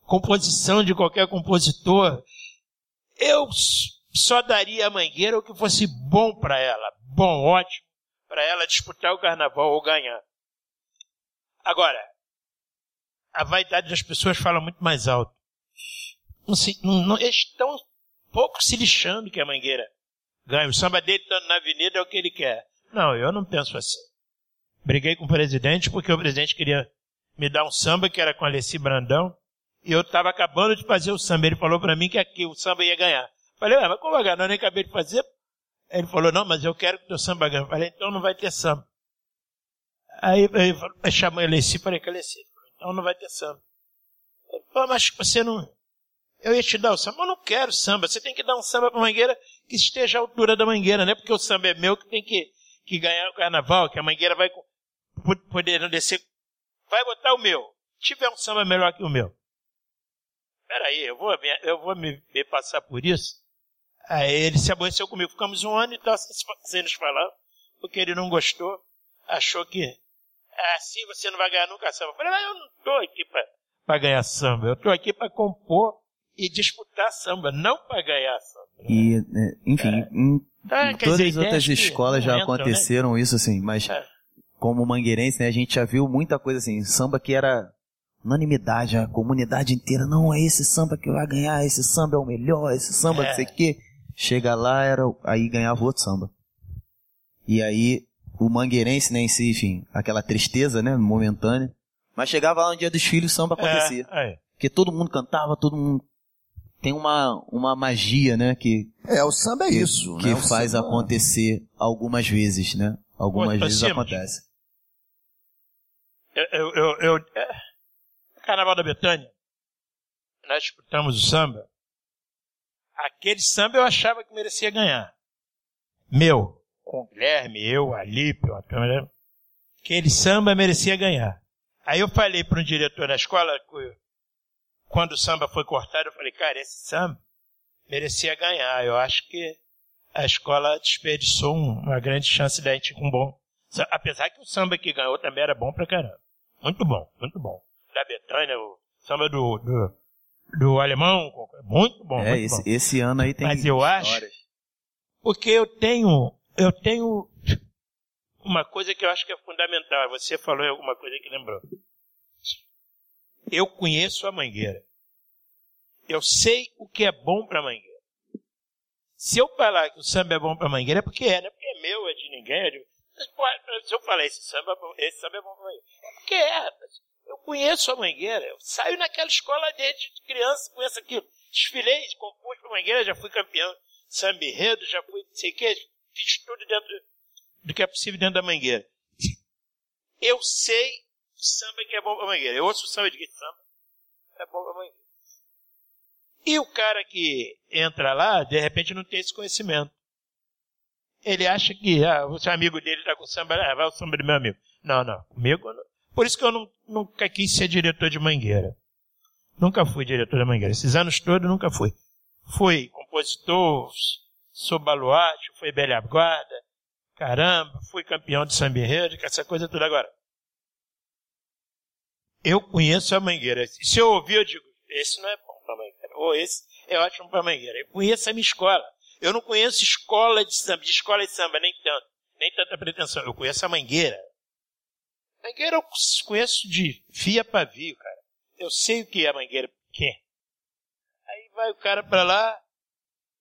Speaker 3: composição, de qualquer compositor. Eu só daria a mangueira o que fosse bom para ela, bom, ótimo, para ela disputar o carnaval ou ganhar. Agora, a vaidade das pessoas fala muito mais alto. Não sei, não- eles estão pouco se lixando que a mangueira ganha. O samba dele estando na avenida é o que ele quer. Não, eu não penso assim. Briguei com o presidente porque o presidente queria me dar um samba que era com Alessi Brandão e eu estava acabando de fazer o samba. Ele falou para mim que aqui o samba ia ganhar. Falei, ué, mas como vai ganhar? Eu nem acabei de fazer. Ele falou, não, mas eu quero que o teu samba ganhe. Falei, então não vai ter samba. Aí chamou a Alessi, falei, que Alessi? Então não vai ter samba. Ele falou, mas você não... Eu ia te dar o samba, eu não quero samba. Você tem que dar um samba pra Mangueira que esteja à altura da Mangueira, não é porque o samba é meu que tem que, que ganhar o carnaval, que a Mangueira vai co- po- poder descer. Vai botar o meu. Se tiver um samba melhor que o meu. Peraí, eu vou, me- eu vou me, me passar por isso. Aí ele se aborreceu comigo. Ficamos um ano e tal sem se- sem nos falar, porque ele não gostou. Achou que assim você não vai ganhar nunca samba. Eu falei, mas eu não tô aqui pra ganhar samba. Eu tô aqui pra compor e disputar samba, não pra ganhar samba.
Speaker 4: E, é, enfim, em
Speaker 3: Tá,
Speaker 4: em todas as outras escolas já
Speaker 3: né?
Speaker 4: aconteceram isso, assim, mas
Speaker 3: É.
Speaker 4: como mangueirense, né, a gente já viu muita coisa assim, samba que era unanimidade, a comunidade inteira, não, é esse samba que vai ganhar, esse samba é o melhor, esse samba
Speaker 3: É.
Speaker 4: não sei o quê. Chega lá, era, aí ganhava outro samba. E aí, o mangueirense, né, em si, enfim, aquela tristeza, né, momentânea, mas chegava lá no dia dos filhos, o samba acontecia.
Speaker 3: É, é.
Speaker 4: Porque todo mundo cantava, todo mundo... Tem uma, uma magia, né, que,
Speaker 2: É, o samba é
Speaker 4: que,
Speaker 2: isso,
Speaker 4: que
Speaker 2: né? O
Speaker 4: faz
Speaker 2: samba-
Speaker 4: acontecer algumas vezes, né? Algumas
Speaker 3: Pô,
Speaker 4: vezes acontece.
Speaker 3: Eu, eu, eu, é, Carnaval da Betânia, nós disputamos o samba. Aquele samba eu achava que merecia ganhar. Meu, com o Guilherme, eu, Alípio, a turma, aquele samba merecia ganhar. Aí eu falei para um diretor da escola, quando o samba foi cortado, eu falei, cara, esse samba merecia ganhar. Eu acho que a escola desperdiçou um- uma grande chance da gente com um bom. sa- Apesar que o samba que ganhou também era bom pra caramba. Muito bom, muito bom. Da Betânia, o samba do, do, do alemão, muito bom.
Speaker 4: é,
Speaker 3: muito
Speaker 4: esse,
Speaker 3: bom.
Speaker 4: esse ano aí tem
Speaker 3: Mas eu acho-
Speaker 4: histórias.
Speaker 3: Porque eu tenho, eu tenho uma coisa que eu acho que é fundamental. Você falou em alguma coisa que lembrou. Eu conheço a mangueira. Eu sei o que é bom para mangueira. Se eu falar que o samba é bom para mangueira, é porque é, não é porque é meu, é de ninguém. É de... Se eu falar esse samba, esse samba é bom para mangueira, é porque é, rapaz. Eu conheço a mangueira. Eu saio naquela escola desde criança, conheço aquilo. Desfilei de concurso para mangueira, já fui campeão samba enredo, já fui, não sei o que, fiz tudo dentro do que é possível dentro da mangueira. Eu sei o samba que é bom pra mangueira. Eu ouço o samba de que samba é bom pra mangueira. E o cara que entra lá, de repente não tem esse conhecimento. Ele acha que ah, o seu amigo dele tá com samba, ah, vai o samba do meu amigo. Não, não. Comigo, não. por isso que eu não, nunca quis ser diretor de mangueira. Nunca fui diretor da mangueira. Esses anos todos nunca fui. Fui compositor, sou baluarte, fui velha guarda, caramba, fui campeão de samba enredo, essa coisa toda agora. Eu conheço a mangueira. Se eu ouvir, eu digo, esse não é bom para mangueira. Ou esse é ótimo para mangueira. Eu conheço a minha escola. Eu não conheço escola de samba, de escola de samba, nem tanto, nem tanta pretensão. Eu conheço a Mangueira. Mangueira eu conheço de fia pavio, cara. Eu sei o que é a Mangueira quer. Aí vai o cara pra lá,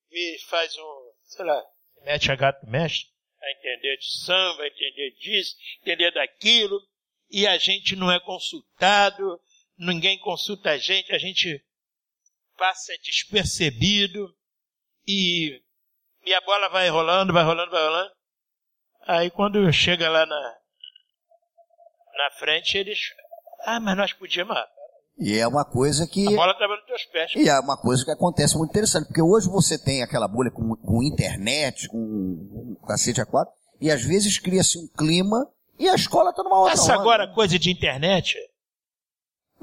Speaker 3: e faz um, sei lá, mete a gato mexe, a entender de samba, a entender disso, entender daquilo, e a gente não é consultado, ninguém consulta a gente, a gente passa despercebido e, e a bola vai rolando, vai rolando, vai rolando. Aí quando chega lá na, na frente, eles. Ah, mas nós podíamos.
Speaker 2: E é uma coisa que.
Speaker 3: A bola estava nos teus pés.
Speaker 2: E é uma coisa que acontece muito interessante, porque hoje você tem aquela bolha com, com internet, com, com cacete a quatro, e às vezes cria-se um clima e a escola está numa outra
Speaker 3: Essa
Speaker 2: onda.
Speaker 3: agora coisa de internet,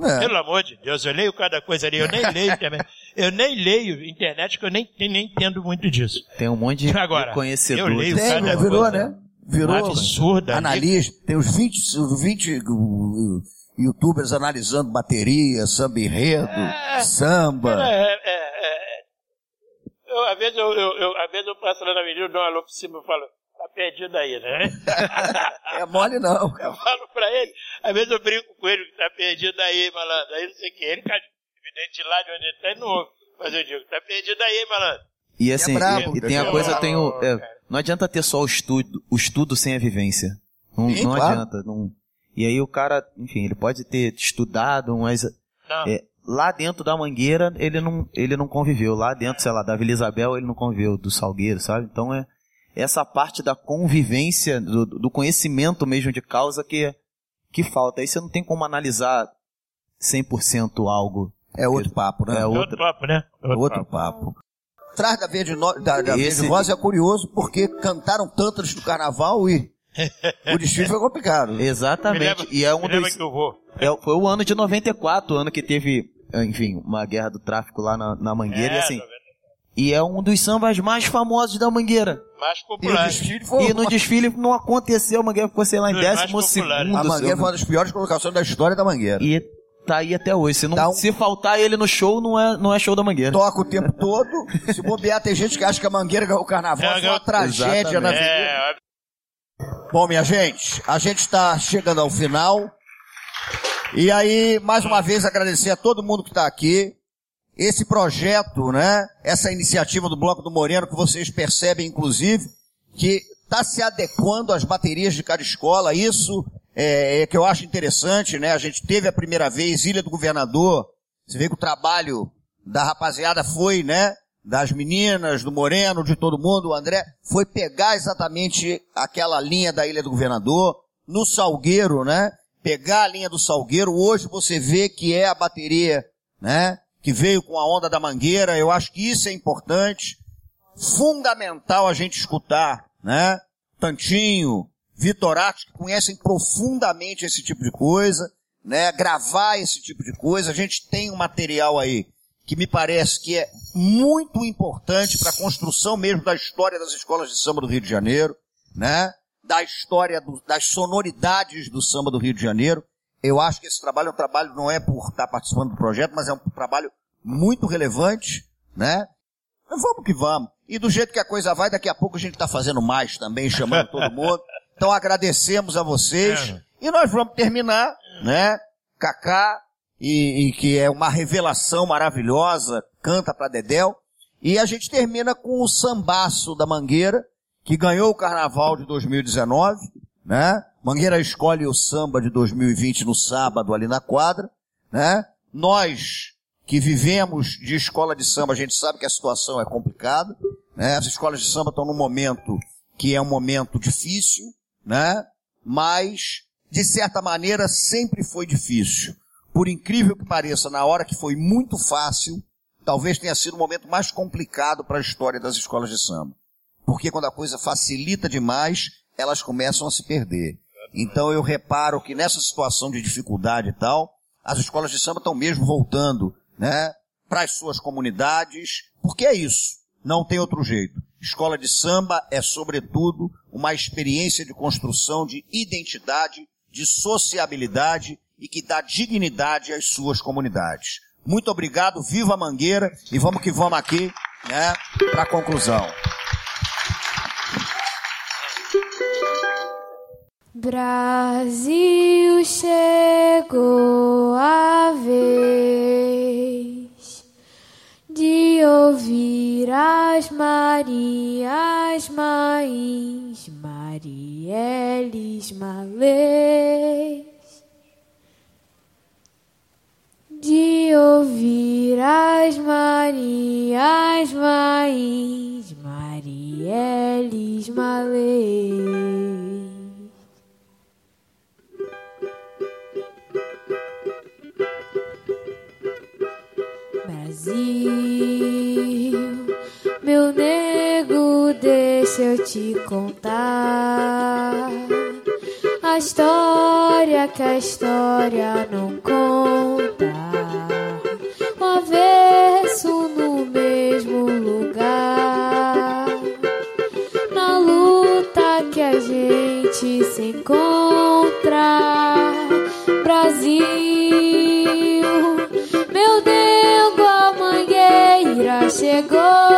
Speaker 2: É.
Speaker 3: pelo amor de Deus, eu leio cada coisa ali, eu nem leio também. Eu nem leio internet, porque eu nem, nem, entendo muito disso.
Speaker 4: Tem um monte de
Speaker 3: Agora,
Speaker 4: conhecedor.
Speaker 3: eu leio
Speaker 2: Tem,
Speaker 3: cada
Speaker 2: virou,
Speaker 3: coisa.
Speaker 2: né? Virou.
Speaker 3: Absurda.
Speaker 2: Analista, tem os 20, os 20 uh, youtubers analisando bateria, samba enredo,
Speaker 3: É.
Speaker 2: samba.
Speaker 3: É, é, é, é. Eu, às, vezes eu, eu, eu- às vezes eu passo lá na avenida, eu dou uma alô por cima e falo, tá perdido aí, né?
Speaker 2: É mole não.
Speaker 3: Eu falo pra ele, às vezes eu brinco com ele, tá perdido aí, malandro. Aí não sei o que. Ele, cara, evidente de lá de onde ele tá, ele não ouve. Mas eu digo, tá perdido aí, malandro.
Speaker 4: E assim,
Speaker 2: brabo,
Speaker 4: e, e tem a coisa, tem o, é, não adianta ter só o estudo, o estudo sem a vivência. Não,
Speaker 2: Sim,
Speaker 4: não
Speaker 2: claro.
Speaker 4: adianta. Não, e aí o cara, enfim, ele pode ter estudado, mas é, lá dentro da Mangueira ele não, ele não conviveu. Lá dentro, sei lá, da Vila Isabel ele não conviveu, do Salgueiro, sabe? Então é essa parte da convivência, do, do conhecimento mesmo de causa que, que falta. Aí você não tem como analisar 100% algo.
Speaker 2: É outro papo, né?
Speaker 4: É
Speaker 3: É
Speaker 4: outro.
Speaker 3: outro papo, né?
Speaker 2: Outro papo. Atrás da Verde, no... da, da
Speaker 4: Esse-
Speaker 2: Verde Rosa é curioso porque cantaram tanto antes do carnaval e o desfile foi complicado.
Speaker 3: Me
Speaker 4: Exatamente.
Speaker 3: leva,
Speaker 4: e é um dos,
Speaker 3: que eu vou.
Speaker 4: É, foi o ano de 94, o ano que teve, enfim, uma guerra do tráfico lá na, na Mangueira. e,
Speaker 3: É,
Speaker 4: assim,
Speaker 3: tá vendo?
Speaker 4: e é um dos sambas mais famosos da Mangueira.
Speaker 3: mais
Speaker 2: E
Speaker 3: popular.
Speaker 2: foi.
Speaker 4: E no desfile não aconteceu, a Mangueira ficou, sei lá, em
Speaker 3: Dos mais
Speaker 4: décimo
Speaker 3: populares.
Speaker 4: segundo.
Speaker 2: A Mangueira foi uma das piores colocações da história da Mangueira.
Speaker 4: E tá aí até hoje. Se, não,
Speaker 2: um-
Speaker 4: se faltar ele no show, não é, não é show da Mangueira.
Speaker 2: Toca o tempo todo. Se bobear, tem gente que acha que a Mangueira ganhou o carnaval.
Speaker 3: É,
Speaker 2: Foi uma tragédia na avenida.
Speaker 3: É,
Speaker 2: Bom, minha gente, a gente está chegando ao final. E aí, mais uma vez, agradecer a todo mundo que está aqui. Esse projeto, né? Essa iniciativa do Bloco do Moreno, que vocês percebem, inclusive, que está se adequando às baterias de cada escola. Isso é, é que eu acho interessante, né? A gente teve a primeira vez Ilha do Governador. Você vê que o trabalho da rapaziada foi, né? Das meninas, do Moreno, de todo mundo, o André, foi pegar exatamente aquela linha da Ilha do Governador, no Salgueiro, né? Pegar a linha do Salgueiro, hoje você vê que é a bateria, né? Que veio com a onda da mangueira, eu acho que isso é importante. Fundamental a gente escutar, né? Tantinho, Vitorati, que conhecem profundamente esse tipo de coisa, né? Gravar esse tipo de coisa. A gente tem um material aí que me parece que é muito importante para a construção mesmo da história das escolas de samba do Rio de Janeiro, né? Da história do- das sonoridades do samba do Rio de Janeiro. Eu acho que esse trabalho é um trabalho, não é por estar participando do projeto, mas é um trabalho muito relevante, né? Vamos que vamos. E do jeito que a coisa vai, daqui a pouco a gente está fazendo mais também, chamando todo mundo. Então agradecemos a vocês.
Speaker 3: É.
Speaker 2: E nós vamos terminar, né? Kaká, e, e que é uma revelação maravilhosa, canta pra Dedéu. E a gente termina com o sambaço da Mangueira, que ganhou o carnaval de 2019, né? Mangueira escolhe o samba de 2020 no sábado ali na quadra, né? Nós que vivemos de escola de samba, a gente sabe que a situação é complicada, né? As escolas de samba estão num momento que é um momento difícil, né? Mas, de certa maneira, sempre foi difícil. Por incrível que pareça, na hora que foi muito fácil, talvez tenha sido o momento mais complicado para a história das escolas de samba. Porque quando a coisa facilita demais, elas começam a se perder. Então eu reparo que nessa situação de dificuldade e tal, as escolas de samba estão mesmo voltando, né, para as suas comunidades, porque é isso. Não tem outro jeito. Escola de samba é, sobretudo, uma experiência de construção de identidade, de sociabilidade e que dá dignidade às suas comunidades. Muito obrigado, viva Mangueira e vamos que vamos aqui, né, para a conclusão.
Speaker 1: Brasil chegou a ver de ouvir as Marias Mães, Marieles Malês, de ouvir as Marias Mães, Marieles Malês. Brasil, meu nego, deixa eu te contar a história que a história não conta. O avesso no mesmo lugar, na luta que a gente se encontra. Brasil, mangueira chegou com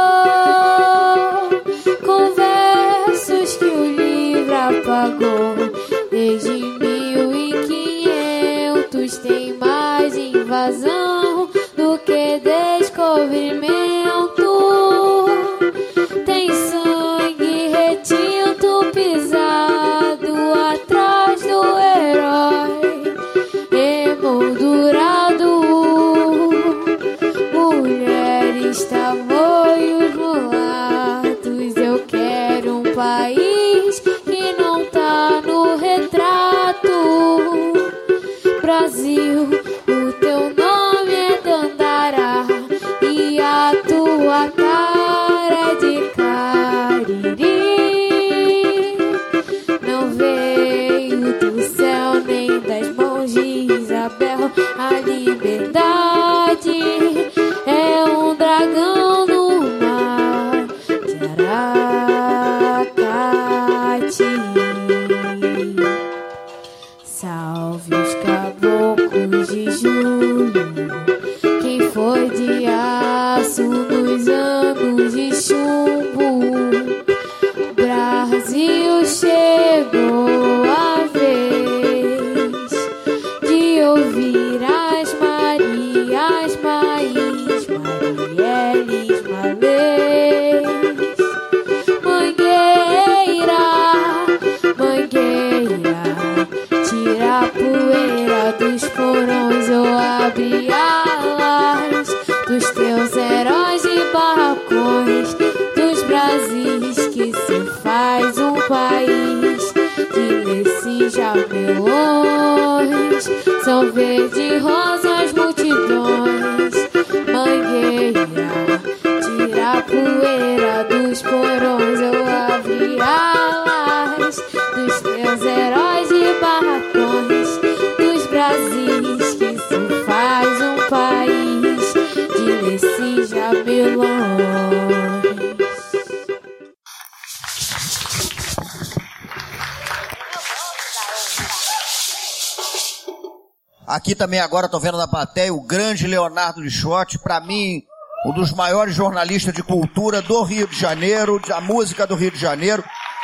Speaker 2: também agora estou vendo na plateia o grande Leonardo Lixotti, para mim um dos maiores jornalistas de cultura do Rio de Janeiro, da música do Rio de Janeiro,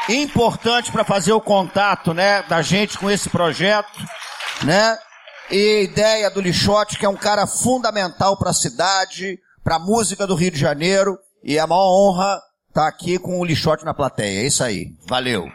Speaker 2: importante para fazer o contato, né, da gente com esse projeto, né? E a ideia do Lixotti, que é um cara fundamental para a cidade, para a música do Rio de Janeiro, e é a maior honra estar aqui com o Lixotti na plateia. É isso aí. Valeu.